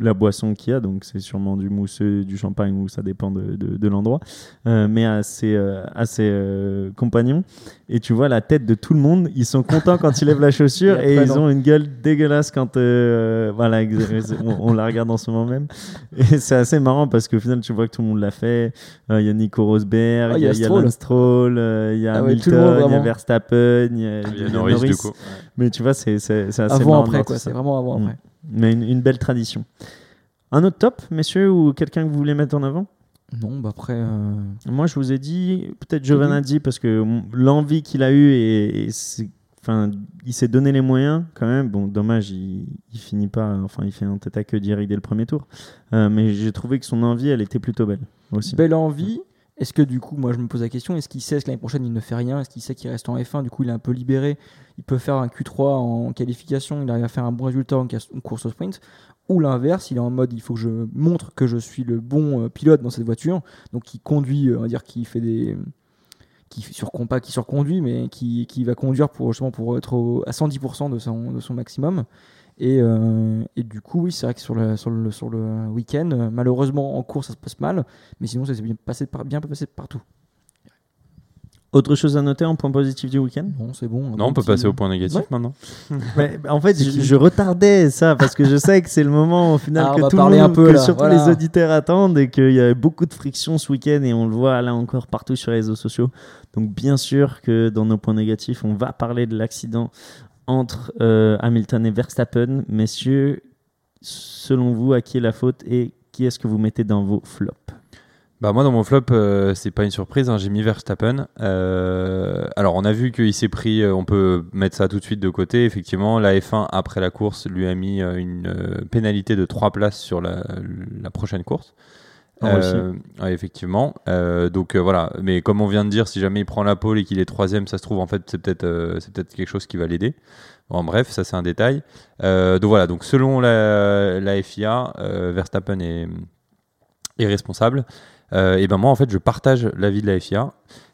la boisson qu'il y a, donc c'est sûrement du mousseux, du champagne, ou ça dépend de, de, de l'endroit, euh, mais à ses, euh, à ses euh, compagnons. Et tu vois la tête de tout le monde, ils sont contents quand ils lèvent la chaussure Et ils non. ont une gueule dégueulasse quand euh, voilà, on, on la regarde en ce moment même. Et c'est assez marrant parce qu'au final, tu vois que tout le monde l'a fait. Euh, Il y a Nico Rosberg, Ah, il y a, y. Lance Stroll, il y a Ah ouais, Hamilton, il y a vraiment. Verstappen, il y a, Il y a Norris, du coup. Mais tu vois, c'est assez Avant marrant après quoi, c'est vraiment avant Mm. après. Mais une, une belle tradition. Un autre top, messieurs, ou quelqu'un que vous voulez mettre en avant? Non, bah après. euh, Moi, je vous ai dit, peut-être Giovanazzi, parce que l'envie qu'il a eue et, enfin, il s'est donné les moyens quand même. Bon, dommage, il, il finit pas, enfin, il fait un tête à queue direct dès le premier tour. Euh, mais j'ai trouvé que son envie, elle était plutôt belle aussi. Belle envie. Est-ce que du coup, moi je me pose la question, est-ce qu'il sait que l'année prochaine il ne fait rien? Est-ce qu'il sait qu'il reste en F1 Du coup, il est un peu libéré. Il peut faire un Q3 en qualification, il arrive à faire un bon résultat en course au sprint. Ou l'inverse, il est en mode il faut que je montre que je suis le bon euh, pilote dans cette voiture. Donc il conduit, euh, on va dire qu'il fait des. qui pas qui surconduit, mais qui, qui va conduire pour, justement pour être à 110% de son, de son maximum. Et, euh, et du coup, oui, c'est vrai que sur le, sur le, sur le week-end, euh, malheureusement en course ça se passe mal, mais sinon ça s'est bien passé, par, bien passé partout. Autre chose à noter en point positif du week-end? Bon, c'est bon. Non, on peut petit- passer au point négatif Ouais. maintenant. Ouais, En fait, je, retardais ça parce que je sais que c'est le moment au final Ah, que tout le monde, un peu, que là, surtout voilà. les auditeurs attendent et qu'il y a beaucoup de friction ce week-end et on le voit là encore partout sur les réseaux sociaux. Donc bien sûr que dans nos points négatifs, on va parler de l'accident entre euh, Hamilton et Verstappen. Messieurs, selon vous, à qui est la faute et qui est-ce que vous mettez dans vos flops Bah moi dans mon flop, euh, c'est pas une surprise, hein, j'ai mis Verstappen. Euh, alors on a vu qu'il s'est pris, euh, on peut mettre ça tout de suite de côté. Effectivement, la F1 après la course lui a mis une pénalité de 3 places sur la prochaine course. Ah. Euh, effectivement. Euh, donc euh, voilà. Mais comme on vient de dire, si jamais il prend la pole et qu'il est troisième, ça se trouve en fait c'est peut-être euh, c'est peut-être quelque chose qui va l'aider. Bon, bref, ça c'est un détail. Donc voilà. Donc selon la, FIA, Verstappen est, est responsable. Euh, et ben moi en fait je partage l'avis de la FIA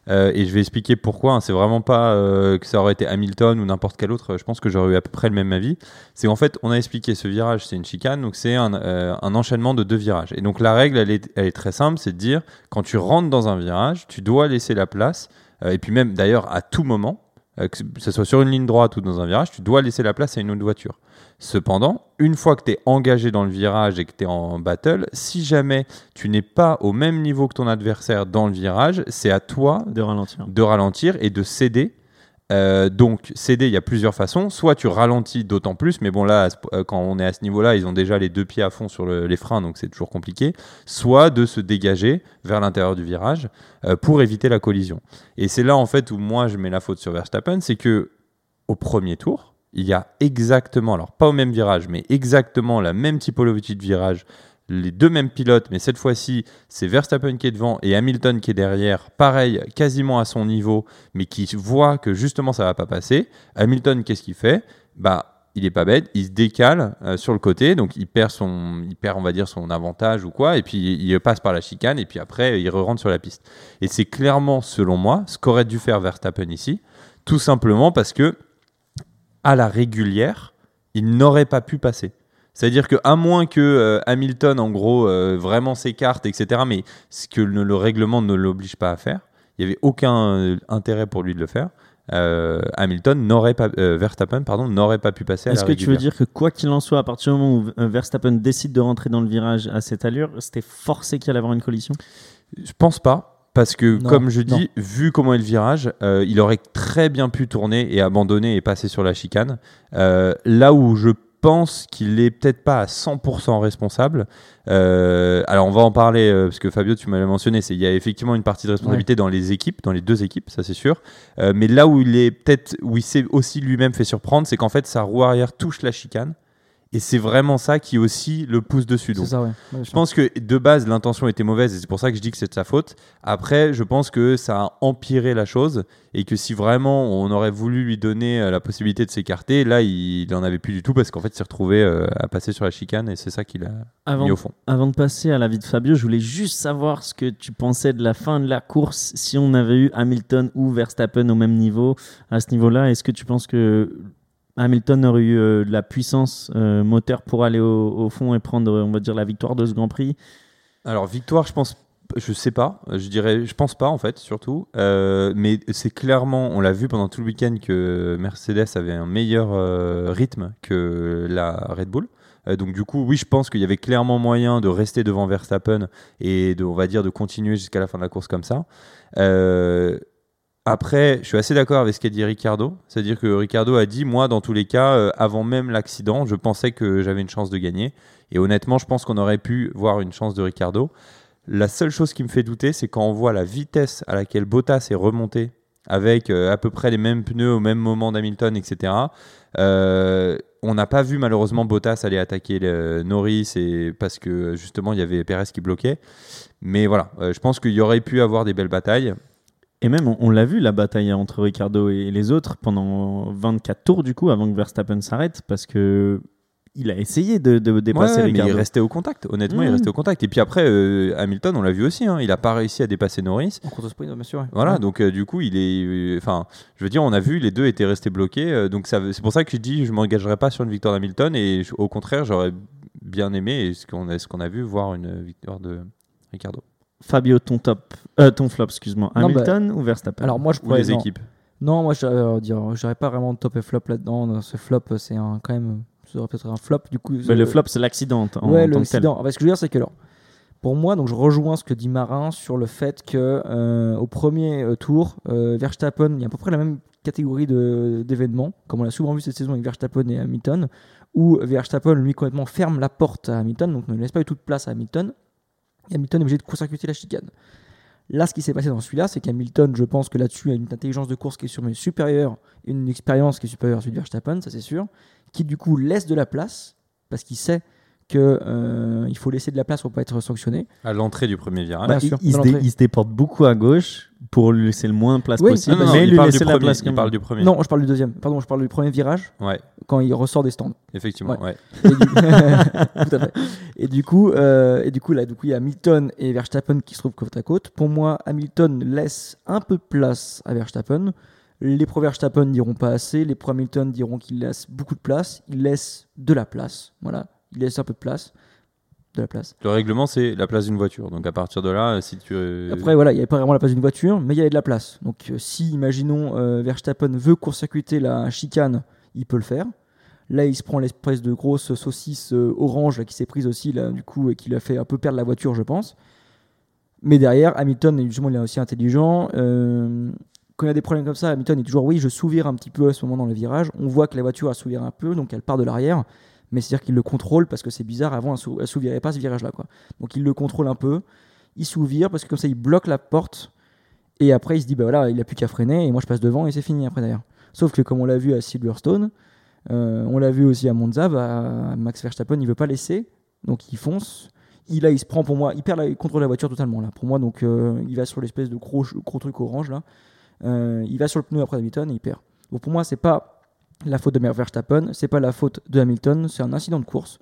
Euh, et je vais expliquer pourquoi. hein. C'est vraiment pas euh, que ça aurait été Hamilton ou n'importe quel autre. Je pense que j'aurais eu à peu près le même avis. C'est qu'en fait, on a expliqué ce virage, c'est une chicane, donc c'est un, un enchaînement de deux virages. Et donc la règle, elle est, elle est très simple, c'est de dire quand tu rentres dans un virage, tu dois laisser la place. et puis même d'ailleurs à tout moment, que ce soit sur une ligne droite ou dans un virage, tu dois laisser la place à une autre voiture. Cependant, une fois que tu es engagé dans le virage et que tu es en battle, si jamais tu n'es pas au même niveau que ton adversaire dans le virage, c'est à toi de ralentir de ralentir et de céder. Euh, donc céder, il y a plusieurs façons. Soit tu ralentis d'autant plus, mais bon là, euh, quand on est à ce niveau-là, ils ont déjà les deux pieds à fond sur le- les freins, donc c'est toujours compliqué. Soit de se dégager vers l'intérieur du virage euh, pour éviter la collision. Et c'est là en fait où moi je mets la faute sur Verstappen, c'est que au premier tour, il y a exactement, alors pas au même virage, mais exactement la même typologie de virage, les deux mêmes pilotes, mais cette fois-ci, c'est Verstappen qui est devant et Hamilton qui est derrière, pareil, quasiment à son niveau, mais qui voit que justement ça va pas passer. Hamilton, qu'est-ce qu'il fait? Bah, il est pas bête, il se décale euh, sur le côté, donc il perd son, perd, son avantage ou quoi, et puis il passe par la chicane, et puis après, il re-rentre sur la piste. Et c'est clairement, selon moi, ce qu'aurait dû faire Verstappen ici, tout simplement parce que à la régulière, il n'aurait pas pu passer. C'est-à-dire que à moins que euh, Hamilton, en gros, euh, vraiment s'écarte, etc., mais ce que le, le règlement ne l'oblige pas à faire, il n'y avait aucun euh, intérêt pour lui de le faire. euh, Hamilton n'aurait pas, euh, Verstappen, pardon, n'aurait pas pu passer à Est-ce que tu veux dire que quoi qu'il en soit, à partir du moment où Verstappen décide de rentrer dans le virage à cette allure, c'était forcé qu'il allait avoir une collision? Je pense pas. Parce que, Non, comme je non. dis, vu comment est le virage, euh, il aurait très bien pu tourner et abandonner et passer sur la chicane. Euh, là où je pense qu'il est peut-être pas à 100% responsable. euh, alors, on va en parler euh, parce que Fabio, tu m'avais mentionné, c'est il y a effectivement une partie de responsabilité dans les équipes, dans les deux équipes, ça c'est sûr. Euh, mais là où il est peut-être, où il s'est aussi lui-même fait surprendre, c'est qu'en fait sa roue arrière touche la chicane. Et c'est vraiment ça qui aussi le pousse dessus. Donc, ça, ouais. Ouais, je pense que de base, l'intention était mauvaise et c'est pour ça que je dis que c'est de sa faute. Après, je pense que ça a empiré la chose et que si vraiment on aurait voulu lui donner euh, la possibilité de s'écarter, là, il n'en avait plus du tout parce qu'en fait, il s'est retrouvé euh, à passer sur la chicane et c'est ça qu'il a Avant, mis au fond. avant de passer à l'avis de Fabio, je voulais juste savoir ce que tu pensais de la fin de la course si on avait eu Hamilton ou Verstappen au même niveau. À ce niveau-là, est-ce que tu penses que Hamilton aurait eu euh, la puissance euh, moteur pour aller au, fond et prendre, on va dire, la victoire de ce Grand Prix Alors victoire, je pense, je sais pas. Je dirais, je pense pas en fait, surtout. Euh, mais c'est clairement, on l'a vu pendant tout le week-end que Mercedes avait un meilleur euh, rythme que la Red Bull. Euh, donc du coup, oui, je pense qu'il y avait clairement moyen de rester devant Verstappen et de, on va dire, de continuer jusqu'à la fin de la course comme ça. Euh, après, je suis assez d'accord avec ce qu'a dit Ricardo. C'est-à-dire que Ricardo a dit, moi, dans tous les cas, euh, avant même l'accident, je pensais que j'avais une chance de gagner. Et honnêtement, je pense qu'on aurait pu voir une chance de Ricardo. La seule chose qui me fait douter, c'est quand on voit la vitesse à laquelle Bottas est remonté avec euh, à peu près les mêmes pneus au même moment d'Hamilton, etc. Euh, on n'a pas vu malheureusement Bottas aller attaquer le Norris et parce que justement il y avait Perez qui bloquait. Mais voilà, je pense qu'il y aurait pu avoir des belles batailles. Et même, on, on l'a vu, la bataille entre Ricardo et les autres pendant 24 tours, du coup, avant que Verstappen s'arrête, parce que il a essayé de, de dépasser Ouais, mais Ricardo. il restait au contact. Honnêtement, il Mmh. restait au contact. Et puis après, euh, Hamilton, on l'a vu aussi. hein, il n'a pas réussi à dépasser Norris. En course sprint, bien sûr. ouais. Voilà, Ouais. donc euh, du coup, il est. euh, Enfin, je veux dire, on a vu, les deux étaient restés bloqués. euh, donc c'est pour ça que je dis, je m'engagerai pas sur une victoire d'Hamilton. Et je- au contraire, j'aurais bien aimé, et ce qu'on a, ce qu'on a vu, voir une victoire de Ricardo. Fabio, ton top, euh, ton flop, excuse-moi. Non, Hamilton ou Verstappen Alors moi, je Ou les non. équipes. Non, moi, je euh, dire, j'aurais pas vraiment de top et flop là-dedans. Dans Ce flop, c'est un, quand même, ça aurait peut-être un flop. Du coup, Mais Le euh, flop, c'est l'accident en, en ouais, l'accident. Ce que je veux dire, c'est que alors, pour moi, donc je rejoins ce que dit Marin sur le fait que euh, au premier euh, tour, euh, Verstappen, il y a à peu près la même catégorie de- d'événements, comme on l'a souvent vu cette saison avec Verstappen et Hamilton, où Verstappen lui complètement ferme la porte à Hamilton, donc ne laisse pas du tout de place à Hamilton. Hamilton est obligé de court-circuiter la chicane. Là, ce qui s'est passé dans celui-là, c'est qu'Hamilton, je pense que là-dessus, a une intelligence de course qui est sûrement supérieure, une expérience qui est supérieure à celui de Verstappen, ça c'est sûr, qui du coup laisse de la place, parce qu'il sait que euh, il faut laisser de la place pour pas être sanctionné. À l'entrée du premier virage. Bien Bah, il, sûr, il se dans dé- l'entrée. il se déporte beaucoup à gauche pour lui laisser le moins de place Oui, possible, non, mais il lui parle du laisser la premier, place il parle du premier. Non, je parle du deuxième. Pardon, je parle du premier virage Ouais, quand il ressort des stands. effectivement. Ouais. Et du... Tout à fait. Et du coup, euh, et du coup là, du coup, il y a Hamilton et Verstappen qui se trouvent côte à côte. Pour moi, Hamilton laisse un peu de place à Verstappen. Les pro Verstappen diront pas assez. Les pro Hamilton diront qu'il laisse beaucoup de place. Il laisse de la place. Voilà, il laisse un peu de place. De la place. Le règlement, c'est la place d'une voiture. Donc à partir de là, si tu. euh, Après, voilà, il n'y avait pas vraiment la place d'une voiture, mais il y avait de la place. Donc, euh, si, imaginons, euh, Verstappen veut court-circuiter la chicane, il peut le faire. Là, il se prend l'espèce de grosse saucisse euh, orange là, qui s'est prise aussi, là, du coup, et qui l'a fait un peu perdre la voiture, je pense. Mais derrière, Hamilton, justement, il est aussi intelligent. Euh, quand il y a des problèmes comme ça, Hamilton est toujours, oui, je souvire un petit peu à ce moment dans le virage. On voit que la voiture a souvire un peu, donc elle part de l'arrière. Mais c'est-à-dire qu'il le contrôle parce que c'est bizarre, avant, elle sou- elle souvirait pas ce virage-là. quoi. Donc, il le contrôle un peu. Il souvire parce que comme ça, il bloque la porte. Et après, il se dit, bah voilà, il a plus qu'à freiner et moi je passe devant et c'est fini après d'ailleurs. Sauf que comme on l'a vu à Silverstone, euh, on l'a vu aussi à Monza, bah, Max Verstappen il veut pas laisser, donc il fonce. Il là, il se prend pour moi, il perd la, il contrôle la voiture totalement là. Pour moi, donc euh, il va sur l'espèce de gros, gros truc orange là. Euh, il va sur le pneu après Hamilton et il perd. Donc pour moi, c'est pas la faute de Verstappen, c'est pas la faute de Hamilton, c'est un incident de course.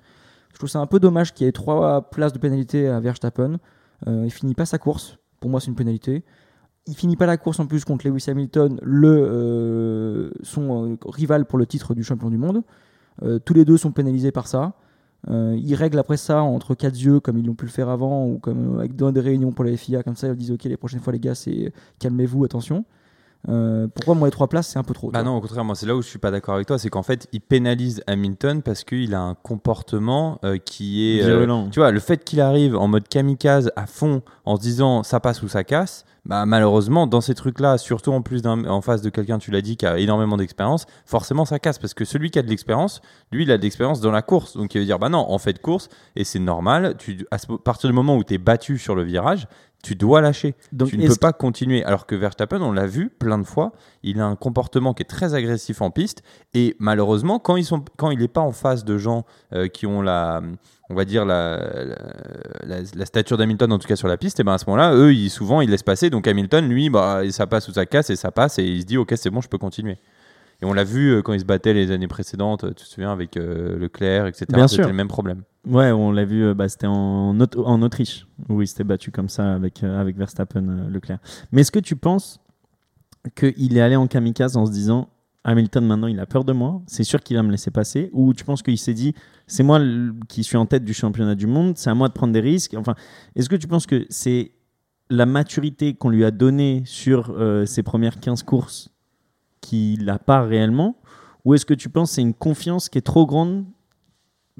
Je trouve ça un peu dommage qu'il y ait trois places de pénalité à Verstappen. Euh, il finit pas sa course. Pour moi, c'est une pénalité. Il finit pas la course en plus contre Lewis Hamilton, le, euh, son euh, rival pour le titre du champion du monde. Euh, tous les deux sont pénalisés par ça. Euh, ils règlent après ça entre quatre yeux, comme ils l'ont pu le faire avant, ou comme dans des réunions pour la FIA, comme ça, ils disent Ok, les prochaines fois, les gars, c'est calmez-vous, attention. Euh, pourquoi moi, les trois places, c'est un peu trop Bah non, au contraire, moi c'est là où je suis pas d'accord avec toi, c'est qu'en fait il pénalise Hamilton parce qu'il a un comportement euh, qui est euh, tu vois, le fait qu'il arrive en mode kamikaze à fond en se disant ça passe ou ça casse, bah malheureusement dans ces trucs-là, surtout en plus en face de quelqu'un, tu l'as dit, qui a énormément d'expérience, forcément ça casse parce que celui qui a de l'expérience, lui il a de l'expérience dans la course, donc il veut dire bah non, en fait de course et c'est normal, tu à partir du moment où tu es battu sur le virage, tu dois lâcher. Donc, tu ne peux pas continuer. Alors que Verstappen, on l'a vu plein de fois, il a un comportement qui est très agressif en piste. Et malheureusement, quand, ils sont, quand il n'est pas en face de gens euh, qui ont la, on va dire la, la, stature d'Hamilton, en tout cas sur la piste, et ben à ce moment-là, eux, ils, souvent, ils laissent passer. Donc Hamilton, lui, bah, ça passe ou ça casse et ça passe et il se dit, ok, c'est bon, je peux continuer. Et on l'a vu euh, quand ils se battaient les années précédentes, tu te souviens, avec euh, Leclerc, etc. Bien C'était sûr. le même problème. Ouais, on l'a vu, euh, bah, c'était en, Aut- en Autriche, où il s'était battu comme ça avec, euh, avec Verstappen, euh, Leclerc. Mais est-ce que tu penses qu'il est allé en kamikaze en se disant Hamilton maintenant il a peur de moi, c'est sûr qu'il va me laisser passer, ou tu penses qu'il s'est dit c'est moi qui suis en tête du championnat du monde, c'est à moi de prendre des risques. Enfin, est-ce que tu penses que c'est la maturité qu'on lui a donnée sur euh, ses premières 15 courses qu'il n'a pas réellement, ou est-ce que tu penses que c'est une confiance qui est trop grande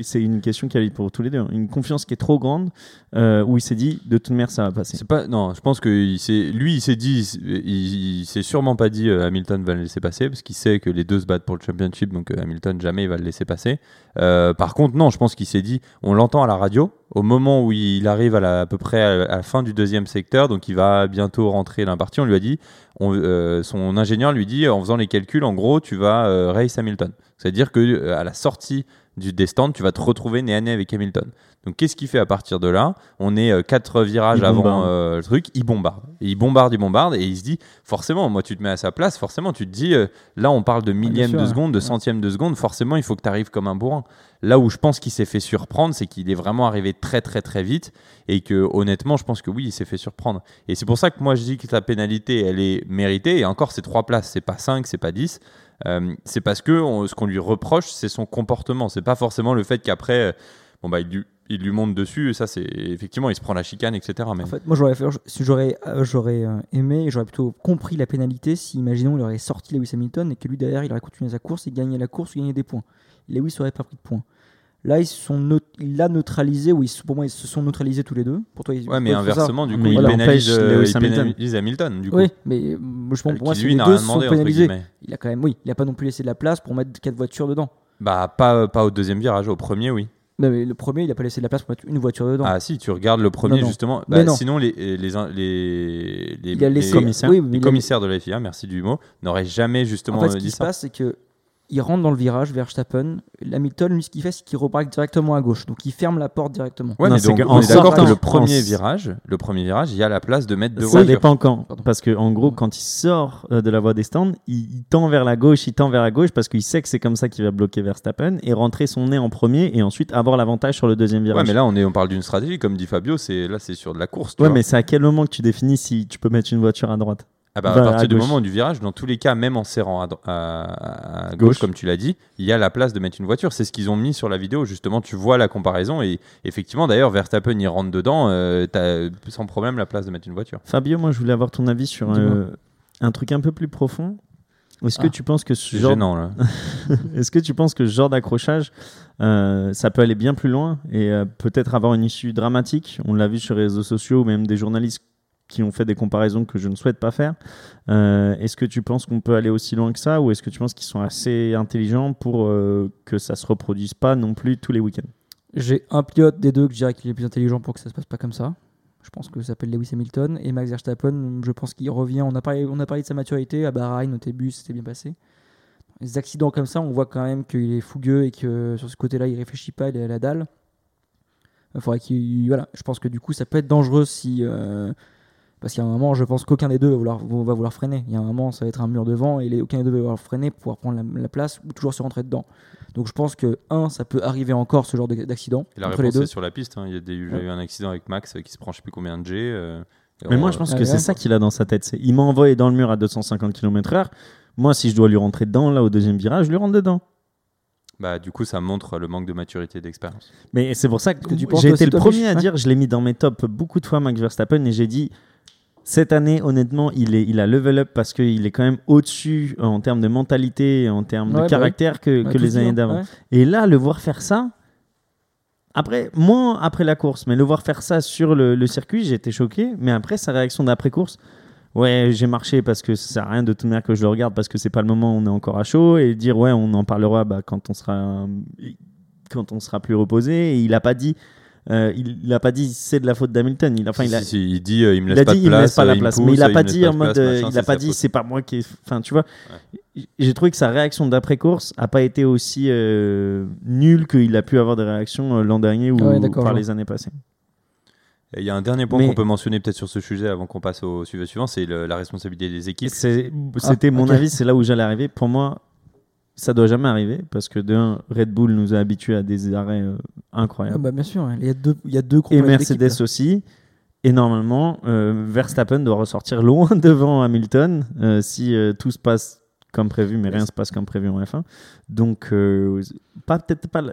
C'est une question qui est pour tous les deux. hein. Une confiance qui est trop grande, euh, où il s'est dit de toute manière ça va passer. C'est pas non, je pense que il lui il s'est dit il, il s'est sûrement pas dit euh, Hamilton va le laisser passer parce qu'il sait que les deux se battent pour le championship donc euh, Hamilton jamais il va le laisser passer. Par contre non, je pense qu'il s'est dit on l'entend à la radio au moment où il arrive à, la- à peu près à, la fin du deuxième secteur donc il va bientôt rentrer partie, on lui a dit on- son ingénieur lui dit en faisant les calculs en gros tu vas race Hamilton. C'est-à-dire que à la sortie du des stands, tu vas te retrouver nez à nez avec Hamilton. Donc qu'est-ce qu'il fait à partir de là? On est euh, quatre virages Il avant euh, le truc, il bombarde. Il bombarde, il bombarde, et il se dit, forcément, moi tu te mets à sa place, forcément tu te dis, euh, là on parle de millième de seconde, de centième de seconde, forcément il faut que tu arrives comme un bourrin. Là où je pense qu'il s'est fait surprendre, c'est qu'il est vraiment arrivé très très très vite, et que honnêtement, je pense que oui, il s'est fait surprendre. Et c'est pour ça que moi je dis que la pénalité, elle est méritée, et encore c'est trois places, c'est pas cinq, c'est pas dix. Euh, c'est parce que ce qu'on lui reproche, c'est son comportement. C'est pas forcément le fait qu'après, euh, bon bah il, il lui monte dessus. Et ça, c'est effectivement, il se prend la chicane, etc. Mais En fait, moi j'aurais fait, si j'aurais, euh, j'aurais euh, aimé, et j'aurais plutôt compris la pénalité si, imaginons, il aurait sorti Lewis Hamilton et que lui derrière il aurait continué sa course, il gagnait la course, il gagnait des points. Lewis aurait pas pris de points. Là, ils sont neut- il l'a neutralisé, ou pour moi, ils se sont neutralisés tous les deux. Pour toi, ils- ouais, mais inversement, du coup, Mais il pénalise, empêche euh, Lewis il Hamilton. pénalise Hamilton. Du coup, Oui, mais je pense pour moi, lui les deux sont pénalisés, il a quand même, oui, il a pas non plus laissé de la place pour mettre quatre voitures dedans. Bah pas pas au deuxième virage, au premier, oui. Non, mais le premier, il a pas laissé de la place pour mettre une voiture dedans. Ah si, tu regardes le premier Non, non. justement. Bah, non. sinon les les les, les, les- il a laissé les- commissaires. oui, les a- commissaires de la FIA, merci du mot, n'auraient jamais justement En fait, ce qui se passe, c'est que il rentre dans le virage, Verstappen. Hamilton, lui, ce qu'il fait, c'est qu'il rebraque directement à gauche. Donc, il ferme la porte directement. Ouais, Non, mais c'est donc, qu'en on est d'accord sortant que le premier virage, le premier virage, il y a la place de mettre deux Ça dépend quand. Parce que en gros, quand il sort euh, de la voie des stands, il, il tend vers la gauche, il tend vers la gauche parce qu'il sait que c'est comme ça qu'il va bloquer Verstappen et rentrer son nez en premier et ensuite avoir l'avantage sur le deuxième virage. Ouais, mais là on est on parle d'une stratégie comme dit Fabio, c'est là c'est sur de la course. tu Ouais, vois. mais c'est à quel moment que tu définis si tu peux mettre une voiture à droite? Ah bah, à à partir du moment du virage, dans tous les cas, même en serrant à, dro- à- à gauche, Gauche. comme tu l'as dit, il y a la place de mettre une voiture. C'est ce qu'ils ont mis sur la vidéo. Justement, tu vois la comparaison. Et effectivement, d'ailleurs, Verstappen, il rentre dedans. Euh, T'as sans problème la place de mettre une voiture. Fabio, moi je voulais avoir ton avis sur euh, un truc un peu plus profond. Est-ce que tu penses que ce genre gênant, là. Est-ce que tu penses que ce genre d'accrochage, euh, ça peut aller bien plus loin et euh, peut-être avoir une issue dramatique? On l'a vu sur les réseaux sociaux, ou même des journalistes qui ont fait des comparaisons que je ne souhaite pas faire. Euh, est-ce que tu penses qu'on peut aller aussi loin que ça ou est-ce que tu penses qu'ils sont assez intelligents pour euh, que ça se reproduise pas non plus tous les week-ends? J'ai un pilote des deux que je dirais qu'il est plus intelligent pour que ça se passe pas comme ça. Je pense que ça s'appelle Lewis Hamilton. Et Max Verstappen, je pense qu'il revient. On a, parlé, on a parlé de sa maturité à Bahreïn au début, c'était bien passé. Les accidents comme ça, on voit quand même qu'il est fougueux et que sur ce côté-là, il réfléchit pas, il est à la dalle. Il faudrait qu'il. Voilà, je pense que du coup, ça peut être dangereux si. euh, parce qu'il y a un moment, je pense qu'aucun des deux va vouloir, va vouloir freiner. Il y a un moment, ça va être un mur devant et les, aucun des deux va vouloir freiner pour pouvoir prendre la, la place ou toujours se rentrer dedans. Donc je pense que, un, ça peut arriver encore ce genre de- d'accident Et la entre les deux. est sur la piste. hein. Il y a des- J'ai Ouais. eu un accident avec Max euh, qui se prend je sais plus combien de G. euh, Mais on- moi, je pense que ouais. c'est ça qu'il a dans sa tête. Il m'a envoyé dans le mur à 250 km/h. Moi, si je dois lui rentrer dedans, là, au deuxième virage, je lui rentre dedans. Bah, du coup, ça montre le manque de maturité et d'expérience. Mais c'est pour ça que, que j'ai été le premier à dire, je l'ai mis dans mes tops beaucoup de fois, Max Verstappen, et j'ai dit, cette année, honnêtement, il, est, il a level up parce qu'il est quand même au-dessus euh, en termes de mentalité, en termes Ouais, de bah caractère que, a que les années d'avant. Et là, le voir faire ça, après, moins après la course, mais le voir faire ça sur le, le circuit, été choqué. Mais après, sa réaction d'après-course, ouais, j'ai marché parce que ça sert à rien de manière que je le regarde parce que c'est pas le moment où on est encore à chaud. Et dire, ouais, on en parlera bah, quand, on sera, quand on sera plus reposé. Et il a pas dit. Euh, il il a pas dit c'est de la faute d'Hamilton. Il, a- enfin, Si, il a, si, si, il dit euh, il me il laisse a pas dit de il me place, laisse pas euh, la place, pousse, mais il a me pas dit de en mode, place, euh, machin, il c'est a pas dit c'est pas moi qui, enfin tu vois, j'ai trouvé que sa réaction d'après course a pas été aussi euh, nulle qu'il a pu avoir des réactions euh, l'an dernier ou Ah ouais, par les années passées. Il y a un dernier point Mais- qu'on peut mentionner peut-être sur ce sujet avant qu'on passe au sujet suivant, c'est la responsabilité des équipes. C'était mon ok. avis, c'est là où j'allais arriver. Pour moi, ça doit jamais arriver parce que de un, Red Bull nous a habitués à des arrêts euh, Ah bah, bien sûr, il y a deux, il y a deux et Mercedes aussi. Et normalement, euh, Verstappen doit ressortir loin devant Hamilton euh, si euh, tout se passe comme prévu, mais rien se passe comme prévu en F1. Donc, pas peut-être pas,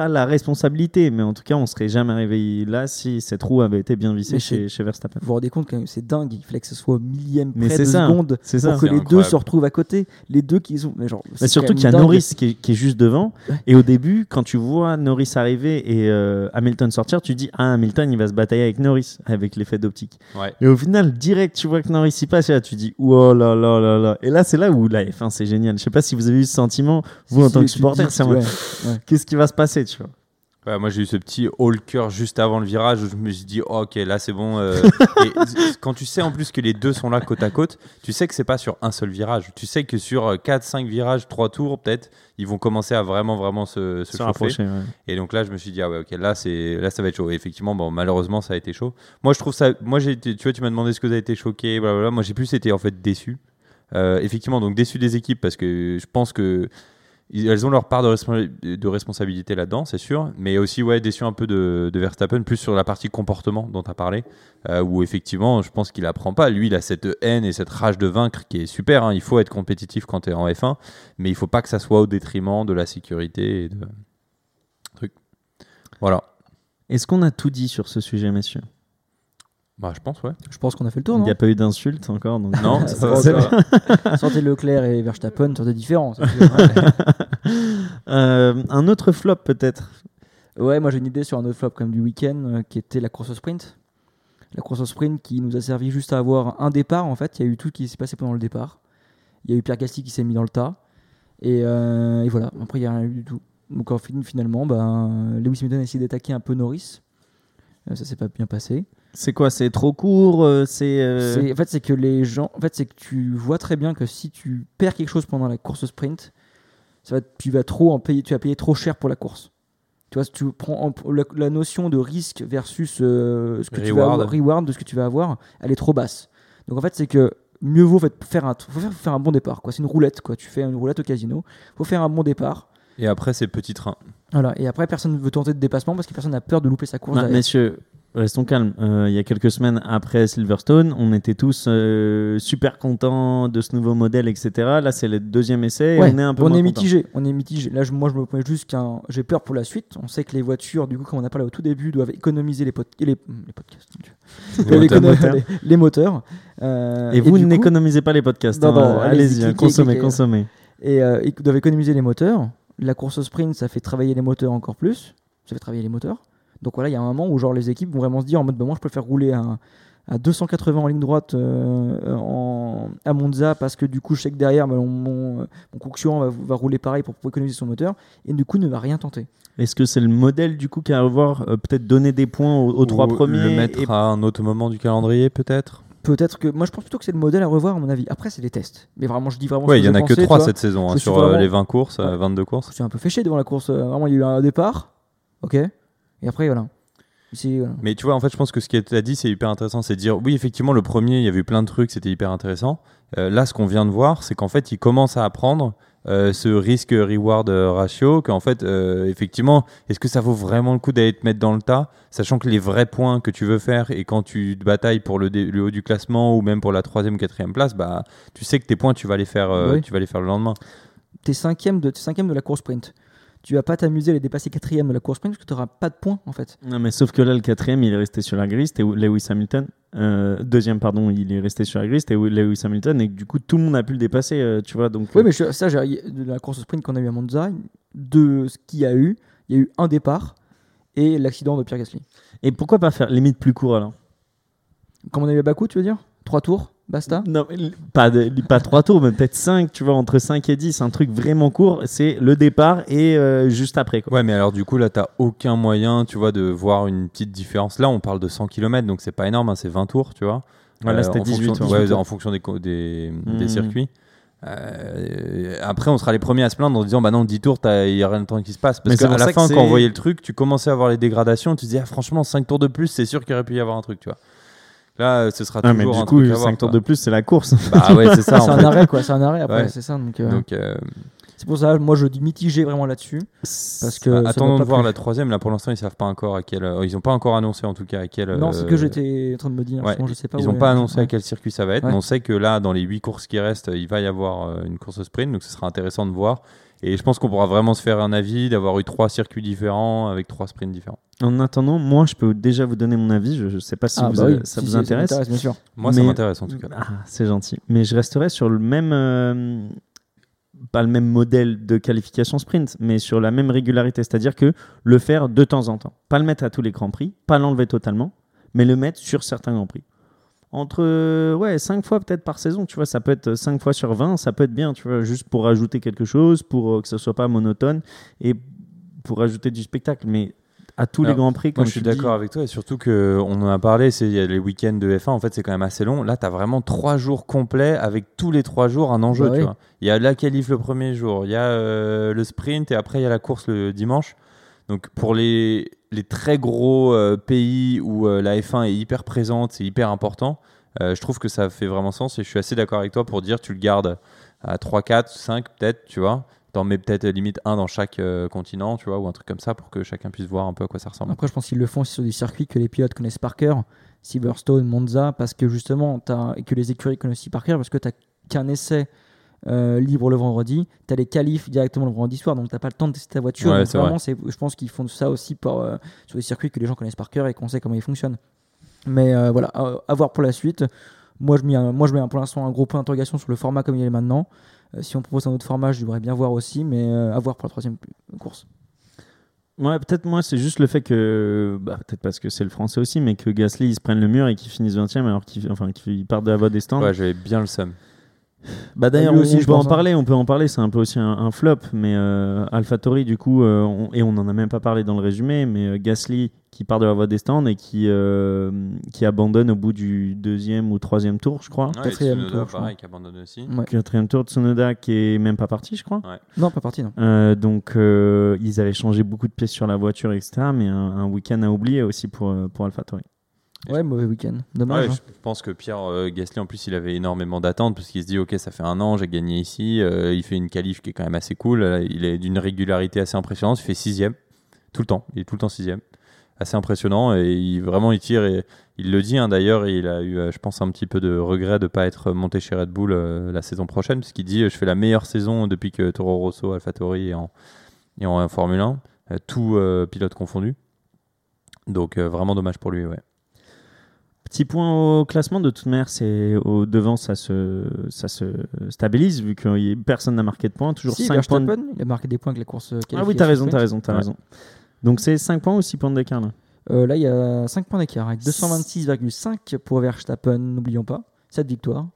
pas la responsabilité, mais en tout cas, on serait jamais arrivé là si cette roue avait été bien vissée chez, chez Verstappen. Vous vous rendez compte quand même, c'est dingue. Il fallait que ce soit au millième Mais près c'est de ça, seconde C'est ça. pour que les deux se retrouvent à côté. Les deux qui sont. Mais genre, Mais c'est surtout qu'il y a dingue. Norris qui est, qui est juste devant. Ouais. Et au début, quand tu vois Norris arriver et euh, Hamilton sortir, tu dis Ah, Hamilton, il va se batailler avec Norris, avec l'effet d'optique. Ouais. Et au final, direct, tu vois que Norris y passe, et là, tu dis Oh là là là là. Et là, c'est là où la F1, c'est génial. Je sais pas si vous avez eu ce sentiment, vous, en tant que supporter, c'est ouais. Qu'est-ce qui va se passer, tu vois. Ouais, moi j'ai eu ce petit haul cœur juste avant le virage où je me suis dit oh, ok là c'est bon euh, et quand tu sais en plus que les deux sont là côte à côte tu sais que c'est pas sur un seul virage. Tu sais que sur 4-5 virages 3 tours peut-être ils vont commencer à vraiment vraiment se, se Se chauffer. rapprocher. ouais. et donc là je me suis dit ah ouais ok là c'est là ça va être chaud. Et effectivement bon malheureusement ça a été chaud. Moi je trouve ça moi j'ai été tu vois tu m'as demandé ce que vous avez été choqué blablabla. Moi j'ai plus été en fait déçu. Euh, effectivement donc déçu des équipes parce que je pense que elles ont leur part de, responsa- de responsabilité là-dedans, c'est sûr, mais aussi ouais, déçu un peu de, de Verstappen, plus sur la partie comportement dont tu as parlé, euh, où effectivement, je pense qu'il apprend pas. Lui, il a cette haine et cette rage de vaincre qui est super. hein. Il faut être compétitif quand tu es en F1, mais il faut pas que ça soit au détriment de la sécurité et de. Voilà. Est-ce qu'on a tout dit sur ce sujet, messieurs? Bah, je pense, ouais. Je pense qu'on a fait le tour, Il n'y a pas eu d'insultes encore. Donc... Non, c'est ça ça va. Sortez Leclerc et Verstappen, sortez différents. sûr. Euh, un autre flop, peut-être Ouais, moi j'ai une idée sur un autre flop comme du week-end euh, qui était la course au sprint. La course au sprint qui nous a servi juste à avoir un départ en fait. Il y a eu tout qui s'est passé pendant le départ. Il y a eu Pierre Gasly qui s'est mis dans le tas. Et, euh, et voilà, après il n'y a rien eu du tout. Donc en fin- finalement, ben, Lewis Hamilton a essayé d'attaquer un peu Norris. Euh, ça s'est pas bien passé. C'est quoi C'est trop court euh, C'est. euh, C'est- En fait, c'est que les gens. En fait, c'est que tu vois très bien que si tu perds quelque chose pendant la course au sprint, ça va, tu vas trop en payer. Tu vas payer trop cher pour la course. Tu vois, si tu prends en- la, la notion de risque versus euh, ce que tu vas Reward. avoir, reward de ce que tu vas avoir, elle est trop basse. Donc en fait, c'est que mieux vaut faire un, faut faire, faut faire un bon départ. Quoi. C'est une roulette. Quoi. Tu fais une roulette au casino. Faut faire un bon départ. Et après, c'est petit train. Voilà. Et après, personne ne veut tenter de dépassement parce que personne n'a peur de louper sa course. Ah, derrière. messieurs, restons calmes. Euh, il y a quelques semaines après Silverstone, on était tous euh, super contents de ce nouveau modèle, etc. Là, c'est le deuxième essai et Ouais, on est un peu on moins est contents. mitigé. On est mitigé. Là, je- moi, je me prends juste qu'un. J'ai peur pour la suite. On sait que les voitures, du coup, comme on a parlé au tout début, doivent économiser les, pod- les, les podcasts. Les Doivent moteurs. les, les moteurs. Euh, Et vous coup- n'économisez pas les podcasts. Non, hein. non, allez-y, allez-y, hein, cliquez, consommez, cliquez. consommez. et euh, ils doivent économiser les moteurs. La course au sprint, ça fait travailler les moteurs encore plus. Ça fait travailler les moteurs. Donc voilà, il y a un moment où genre les équipes vont vraiment se dire en mode bah, moi je préfère rouler à, à 280 en ligne droite euh, en, à Monza parce que du coup je sais que derrière bah, mon, mon, mon concurrent va, va rouler pareil pour, pour économiser son moteur et du coup ne va rien tenter. Est-ce que c'est le modèle du coup qui a à revoir euh, Peut-être donner des points aux, aux trois premiers Le mettre et- à un autre moment du calendrier, peut-être? Peut-être que moi je pense plutôt que c'est le modèle à revoir à mon avis. Après c'est les tests. Mais vraiment je dis vraiment. Ouais, il y en je a que pensais, 3 tu vois. cette saison hein, Je sur euh, vraiment- les 20 courses, euh, Ouais. 22 Je courses. suis un peu fêché devant la course. Euh, Vraiment il y a eu un départ. Ok. Et après voilà. Mais tu vois, en fait, je pense que ce qui a été dit, c'est hyper intéressant. C'est de dire, oui, effectivement, le premier, il y avait eu plein de trucs, c'était hyper intéressant. Euh, là, ce qu'on vient de voir, c'est qu'en fait, il commence à apprendre euh, ce risque-reward euh, ratio. Qu'en fait, euh, effectivement, est-ce que ça vaut vraiment le coup d'aller te mettre dans le tas, sachant que les vrais points que tu veux faire et quand tu te batailles pour le, haut du classement ou même pour la troisième, quatrième place, bah, tu sais que tes points, tu vas les faire, Oui. tu vas les faire le lendemain. T'es cinquième de, cinquième de la course sprint. Tu vas pas t'amuser à les dépasser quatrième de la course sprint parce que tu n'auras pas de points en fait. Non, mais sauf que là, le quatrième, il est resté sur la grille, c'était Lewis Hamilton. Euh, deuxième, pardon, il est resté sur la grille, c'était Lewis Hamilton, et du coup, tout le monde a pu le dépasser, euh, tu vois. Donc, Oui, euh, mais je- ça, de la course sprint qu'on a eu à Monza, de ce qu'il y a eu, il y a eu un départ et l'accident de Pierre Gasly. Et pourquoi pas faire limite plus court alors? Comme on a eu à Bakou, tu veux dire? Trois tours, basta Non, pas, de- pas trois tours, mais peut-être 5, tu vois, entre 5 et 10, un truc vraiment court, c'est le départ et euh, juste après. Quoi. Ouais, mais alors du coup, là, t'as aucun moyen, tu vois, de voir une petite différence. Là, on parle de 100 km, donc c'est pas énorme, hein, c'est 20 tours, tu vois. Ouais, là, Euh, c'était en 18, fonction- ouais. ouais, en fonction des, Mhm. circuits. Euh, après, on sera les premiers à se plaindre en disant Bah non, 10 tours, il n'y a rien de temps qui se passe. Mais Parce c'est qu'à la fin, quand on voyait le truc, tu commençais à voir les dégradations. Tu te disais ah, Franchement, 5 tours de plus, c'est sûr qu'il aurait pu y avoir un truc, tu vois. Là, ce sera Ah, toujours mais du un coup, truc à 5 voir, tours quoi. de plus, c'est la course. Bah ouais, c'est ça. C'est en un fait. arrêt quoi, c'est un arrêt après, Ouais. c'est ça. Donc, euh, Donc, euh, C'est pour ça, moi je dis mitigé vraiment là-dessus. Parce que Bah, attendons de voir la troisième. Là, pour l'instant, ils savent pas encore à quel. euh, Ils ont pas encore annoncé en tout cas à quel. Non, c'est euh, que j'étais en train de me dire. ouais, sinon je sais pas Ils où n'ont pas annoncé à quel circuit ça va être, Ouais. mais on sait que là, dans les 8 courses qui restent, il va y avoir euh, une course sprint, donc ce sera intéressant de voir. Et je pense qu'on pourra vraiment se faire un avis d'avoir eu trois circuits différents avec trois sprints différents. En attendant, moi, je peux déjà vous donner mon avis. Je ne sais pas si Ah, vous- bah oui, ça si, vous si, intéresse. m'intéresse, bien sûr. Moi, ça m'intéresse en tout cas. Ah, c'est gentil. Mais je resterai sur le même. euh, pas le même modèle de qualification sprint, mais sur la même régularité. C'est-à-dire que le faire de temps en temps. Pas le mettre à tous les grands prix, pas l'enlever totalement, mais le mettre sur certains grands prix. Entre ouais, 5 fois peut-être par saison, tu vois, ça peut être 5 fois sur 20, ça peut être bien, tu vois, juste pour rajouter quelque chose, pour euh, que ce soit pas monotone et pour ajouter du spectacle. Mais à tous les grands prix, Moi, comme je suis d'accord avec toi et surtout que on en a parlé, c'est les week-ends de F1 en fait c'est quand même assez long. Là, tu as vraiment trois jours complets avec tous les trois jours un enjeu. Bah tu oui. vois. Il y a la qualif le premier jour, il y a euh, le sprint et après il y a la course le dimanche. Donc pour les, les très gros euh, pays où euh, la F1 est hyper présente, c'est hyper important, je trouve que ça fait vraiment sens et je suis assez d'accord avec toi pour dire tu le gardes à 3, 4, 5 peut-être, tu vois. T'en mets peut-être euh, limite un dans chaque euh, continent, tu vois, ou un truc comme ça pour que chacun puisse voir un peu à quoi ça ressemble. Après, je pense qu'ils le font sur des circuits que les pilotes connaissent par cœur, Silverstone, Monza, parce que justement, as, et que les écuries connaissent aussi par cœur, parce que tu n'as qu'un essai euh, libre le vendredi, tu as les qualifs directement le vendredi soir, donc tu n'as pas le temps de tester ta voiture. Ouais, donc vraiment, je pense qu'ils font ça aussi euh, sur des circuits que les gens connaissent par cœur et qu'on sait comment ils fonctionnent. Mais voilà, à, à voir pour la suite. Moi, je mets, un- moi, je mets un- pour l'instant un gros point d'interrogation sur le format comme il est maintenant. Euh, si on propose un autre format, je voudrais bien voir aussi, mais euh, à voir pour la troisième course. Ouais, peut-être moi, c'est juste le fait que, bah, peut-être parce que c'est le français aussi, mais que Gasly il se prenne le mur et qu'il finisse 20 e alors qu'il enfin, qu'il parte de la voie des stands. Ouais, j'avais bien le seum. Bah d'ailleurs, Lui on, aussi, on je peut pense, en hein. parler, on peut en parler. C'est un peu aussi un, un flop, mais euh, AlphaTauri du coup, euh, on- et on en a même pas parlé dans le résumé, mais euh, Gasly qui part de la voie des stands et qui euh, qui abandonne au bout du deuxième ou troisième tour, je crois. Quatrième Tsunoda, tour, je pareil, qui abandonne aussi. Ouais. Quatrième tour, Tsunoda qui est même pas parti, je crois. Non, pas parti, non. Euh, donc euh, ils avaient changé beaucoup de pièces sur la voiture, etc. Mais un, un week-end à oublier aussi pour pour AlphaTauri. Ouais, mauvais week-end. Dommage. Ouais, hein. je pense que Pierre euh, Gasly, en plus, il avait énormément d'attentes parce qu'il se dit Ok, ça fait un an, j'ai gagné ici. euh, il fait une qualif qui est quand même assez cool. euh, il est d'une régularité assez impressionnante. Il fait sixième tout le temps. Il est tout le temps sixième. Assez impressionnant. Et il, vraiment, il tire. Et il le dit hein, d'ailleurs. Il a eu, je pense, un petit peu de regret de ne pas être monté chez Red Bull euh, la saison prochaine. Parce qu'il dit Je fais la meilleure saison depuis que Toro Rosso, AlphaTauri est en, est en Formule 1. euh, tout pilote confondu. Donc, vraiment dommage pour lui. Ouais. Petit point au classement, de toute manière, c'est au devant, ça se, ça se stabilise vu que personne n'a marqué de points. Toujours Si, 5 points. de- il a marqué des points avec la course. euh, Ah oui, t'as raison, t'as raison, t'as Ouais. raison. Donc c'est 5 points ou 6 points d'écart là? Euh, là, il y a 5 points d'écart avec 226,5 pour Verstappen, n'oublions pas, 7 victoires.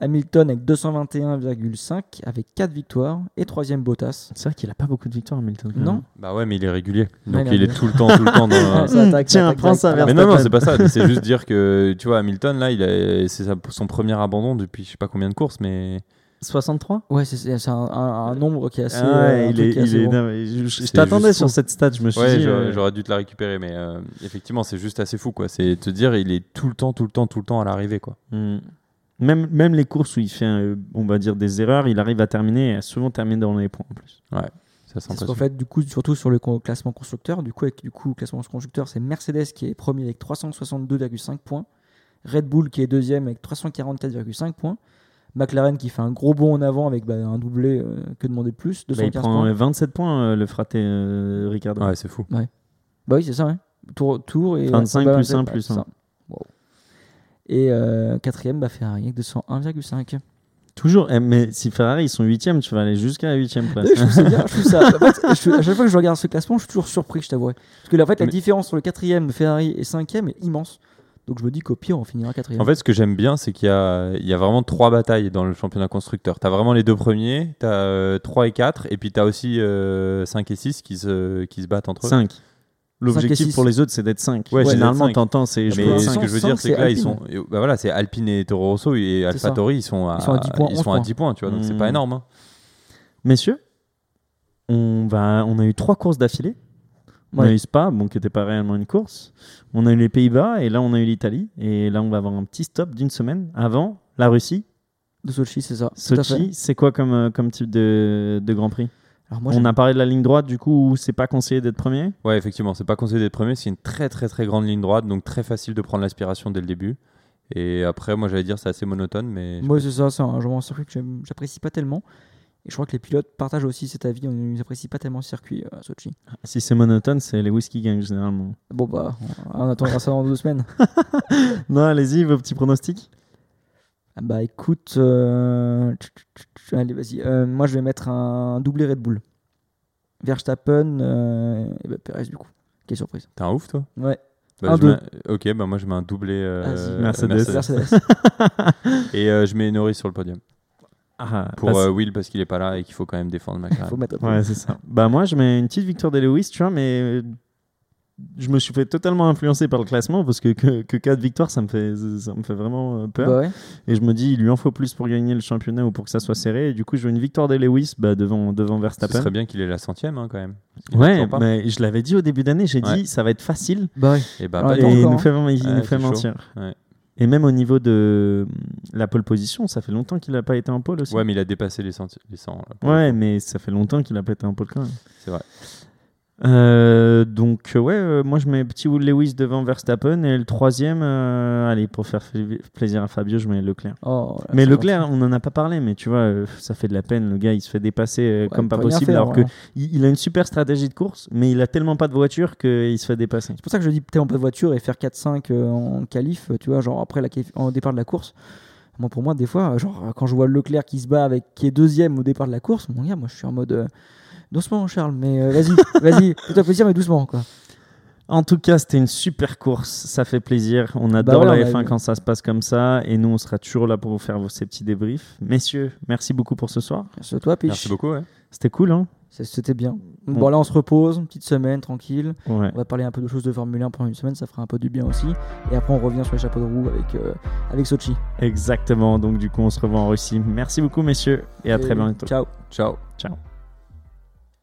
Hamilton avec 221,5 avec 4 victoires et troisième Bottas. C'est vrai qu'il a pas beaucoup de victoires, Hamilton. Non. même. Bah ouais, mais il est régulier. Donc il est il est régulier. tout le temps, tout le temps dans. Ça attaque, Tiens, prends ça, direct. mais non, non, c'est pas ça. C'est juste dire que tu vois, Hamilton là, il a, c'est son premier abandon depuis je sais pas combien de courses, mais 63 Ouais, c'est- un, un- un nombre qui est assez. Ah ouais, euh, il est, il assez est- bon. non, je t'attendais sur fou. cette stat, je me suis ouais, dit. j'aurais, euh, j'aurais dû te la récupérer. Mais euh, effectivement, c'est juste assez fou quoi. C'est te dire, il est tout le temps, tout le temps, tout le temps à l'arrivée quoi. hmm. Même, même les courses où il fait, euh, on va dire, des erreurs, il arrive à terminer et à souvent terminer dans les points en plus. Ça C'est parce qu'en fait, du coup, surtout sur le classement constructeur, du coup, avec du coup, classement constructeur, c'est Mercedes qui est premier avec 362,5 points, Red Bull qui est deuxième avec 344,5 points, McLaren qui fait un gros bond en avant avec bah, un doublé, euh, que demander de plus, Bah, 215 il prend points. euh, 27 points, euh, le fraté euh, Ricardo. Ouais, c'est fou. Bah oui, c'est ça, hein. Tour, tour et 25 bah, plus c'est- un ouais, plus c'est un. ça. Wow. Et euh, quatrième, bah, Ferrari avec 201,5. Toujours, eh, mais si Ferrari ils sont 8 tu vas aller jusqu'à la 8 place. je trouve ça bien, je trouve ça. en fait, je suis- à chaque fois que je regarde ce classement, je suis toujours surpris, je t'avouerai. Parce que là, en fait, la Mais- différence entre le quatrième de Ferrari et cinquième est immense. Donc je me dis qu'au pire, on finira quatrième. En fait, ce que j'aime bien, c'est qu'il y a, il y a vraiment trois batailles dans le championnat constructeur. Tu as vraiment les deux premiers, tu as 3 et 4, et puis tu as aussi 5 et 6 qui se, qui se battent entre eux. 5. L'objectif pour les autres, c'est d'être 5. Ouais, Généralement, t'entends, c'est je Mais ce que je veux dire, c'est que là, ils Alpine. sont, bah voilà, c'est Alpine et Toro Rosso et. AlphaTauri, ils sont à, Ils sont à 10 points, ils 11 sont à points. 10 points, tu vois, donc c'est Hmm. pas énorme. hein. Messieurs, on, va, on a eu trois courses d'affilée. On a eu Spa, bon, qui n'était pas réellement une course. On a eu les Pays-Bas et là, on a eu l'Italie. Et là, on va avoir un petit stop d'une semaine avant la Russie De Sochi, c'est ça. Sochi, c'est quoi comme, euh, comme type de, de Grand Prix? Alors moi, On a parlé de la ligne droite, du coup, où c'est pas conseillé d'être premier Ouais, effectivement, c'est pas conseillé d'être premier. C'est une très très très grande ligne droite, donc très facile de prendre l'aspiration dès le début. Et après, moi j'allais dire c'est assez monotone, mais Moi, c'est ça, c'est un genre un circuit que j'apprécie pas tellement. Et je crois que les pilotes partagent aussi cet avis. On n'apprécie pas tellement le circuit euh, à Sochi. Si c'est monotone, c'est les whisky gagnent généralement. Bon, bah, on attendra ça dans deux semaines. Non, allez-y, vos petits pronostics Ah Bah, écoute, euh, tch, tch, tch, allez, vas-y. Euh, moi, je vais mettre un doublé Red Bull. Verstappen euh, et bah, Perez, du coup. Quelle surprise. t'es un ouf toi Ouais, Bah, Un, je deux. mets- Ok, bah moi je mets un doublé euh, Vas-y. Mercedes. Mercedes. Et euh, je mets Norris sur le podium. ah, Pour bah, euh, Will parce qu'il est pas là et qu'il faut quand même défendre McLaren. Faut mettre Ouais, c'est ça. Bah moi, je mets une petite victoire de Lewis, tu vois, mais je me suis fait totalement influencer par le classement parce que que, que 4 victoires, ça me fait ça me fait vraiment euh, peur. Bah ouais. Et je me dis, il lui en faut plus pour gagner le championnat ou pour que ça soit serré. Et du coup, je veux une victoire de Lewis bah, devant devant Ce Verstappen. serait bien qu'il ait la centième hein, quand même. Il Ouais, mais je l'avais dit au début d'année, j'ai Ouais. dit ça va être facile. Bah ouais. Et bah, et il nous hein. fait, il Ouais, nous fait mentir. Ouais. Et même au niveau de la pole position, ça fait longtemps qu'il n'a pas été en pole aussi. Ouais, mais il a dépassé les 100. Les 100 là, pour Ouais, mais ça fait longtemps qu'il a pas été en pole quand même. C'est vrai. Euh, donc euh, ouais, euh, moi je mets petit Will Lewis devant Verstappen et le troisième, euh, allez pour faire fa- plaisir à Fabio, je mets Leclerc. Oh, là, mais Leclerc, on en a pas parlé, mais tu vois, ça fait de la peine. Le gars, il se fait dépasser comme Ouais, pas possible, faire, alors que vraiment. il, il a une super stratégie de course, mais il a tellement pas de voiture qu'il se fait dépasser. C'est pour ça que je dis en pas de voiture et faire 4-5 euh, en qualif, tu vois, genre après la en départ de la course. Moi, pour moi, des fois, genre quand je vois Leclerc qui se bat avec qui est deuxième au départ de la course, mon gars, moi je suis en mode doucement, Charles, mais euh, vas-y, vas-y, fais-toi plaisir, mais doucement, quoi. En tout cas, c'était une super course, ça fait plaisir. On adore Bah ouais, la on a F1 vu. quand ça se passe comme ça, et nous, on sera toujours là pour vous faire vos- ces petits débriefs. Messieurs, merci beaucoup pour ce soir. Merci à toi, Pitch. Merci beaucoup. Ouais. C'était cool, hein C'était bien. Bon. Bon, là, on se repose, une petite semaine, tranquille. Ouais. On va parler un peu de choses de Formule 1 pendant une semaine, ça fera un peu du bien aussi. Et après, on revient sur les chapeaux de roue avec, euh, avec Sochi. Exactement. Donc, du coup, on se revoit en Russie. Merci beaucoup, messieurs, et à très Et bientôt. Ciao. Ciao. Ciao.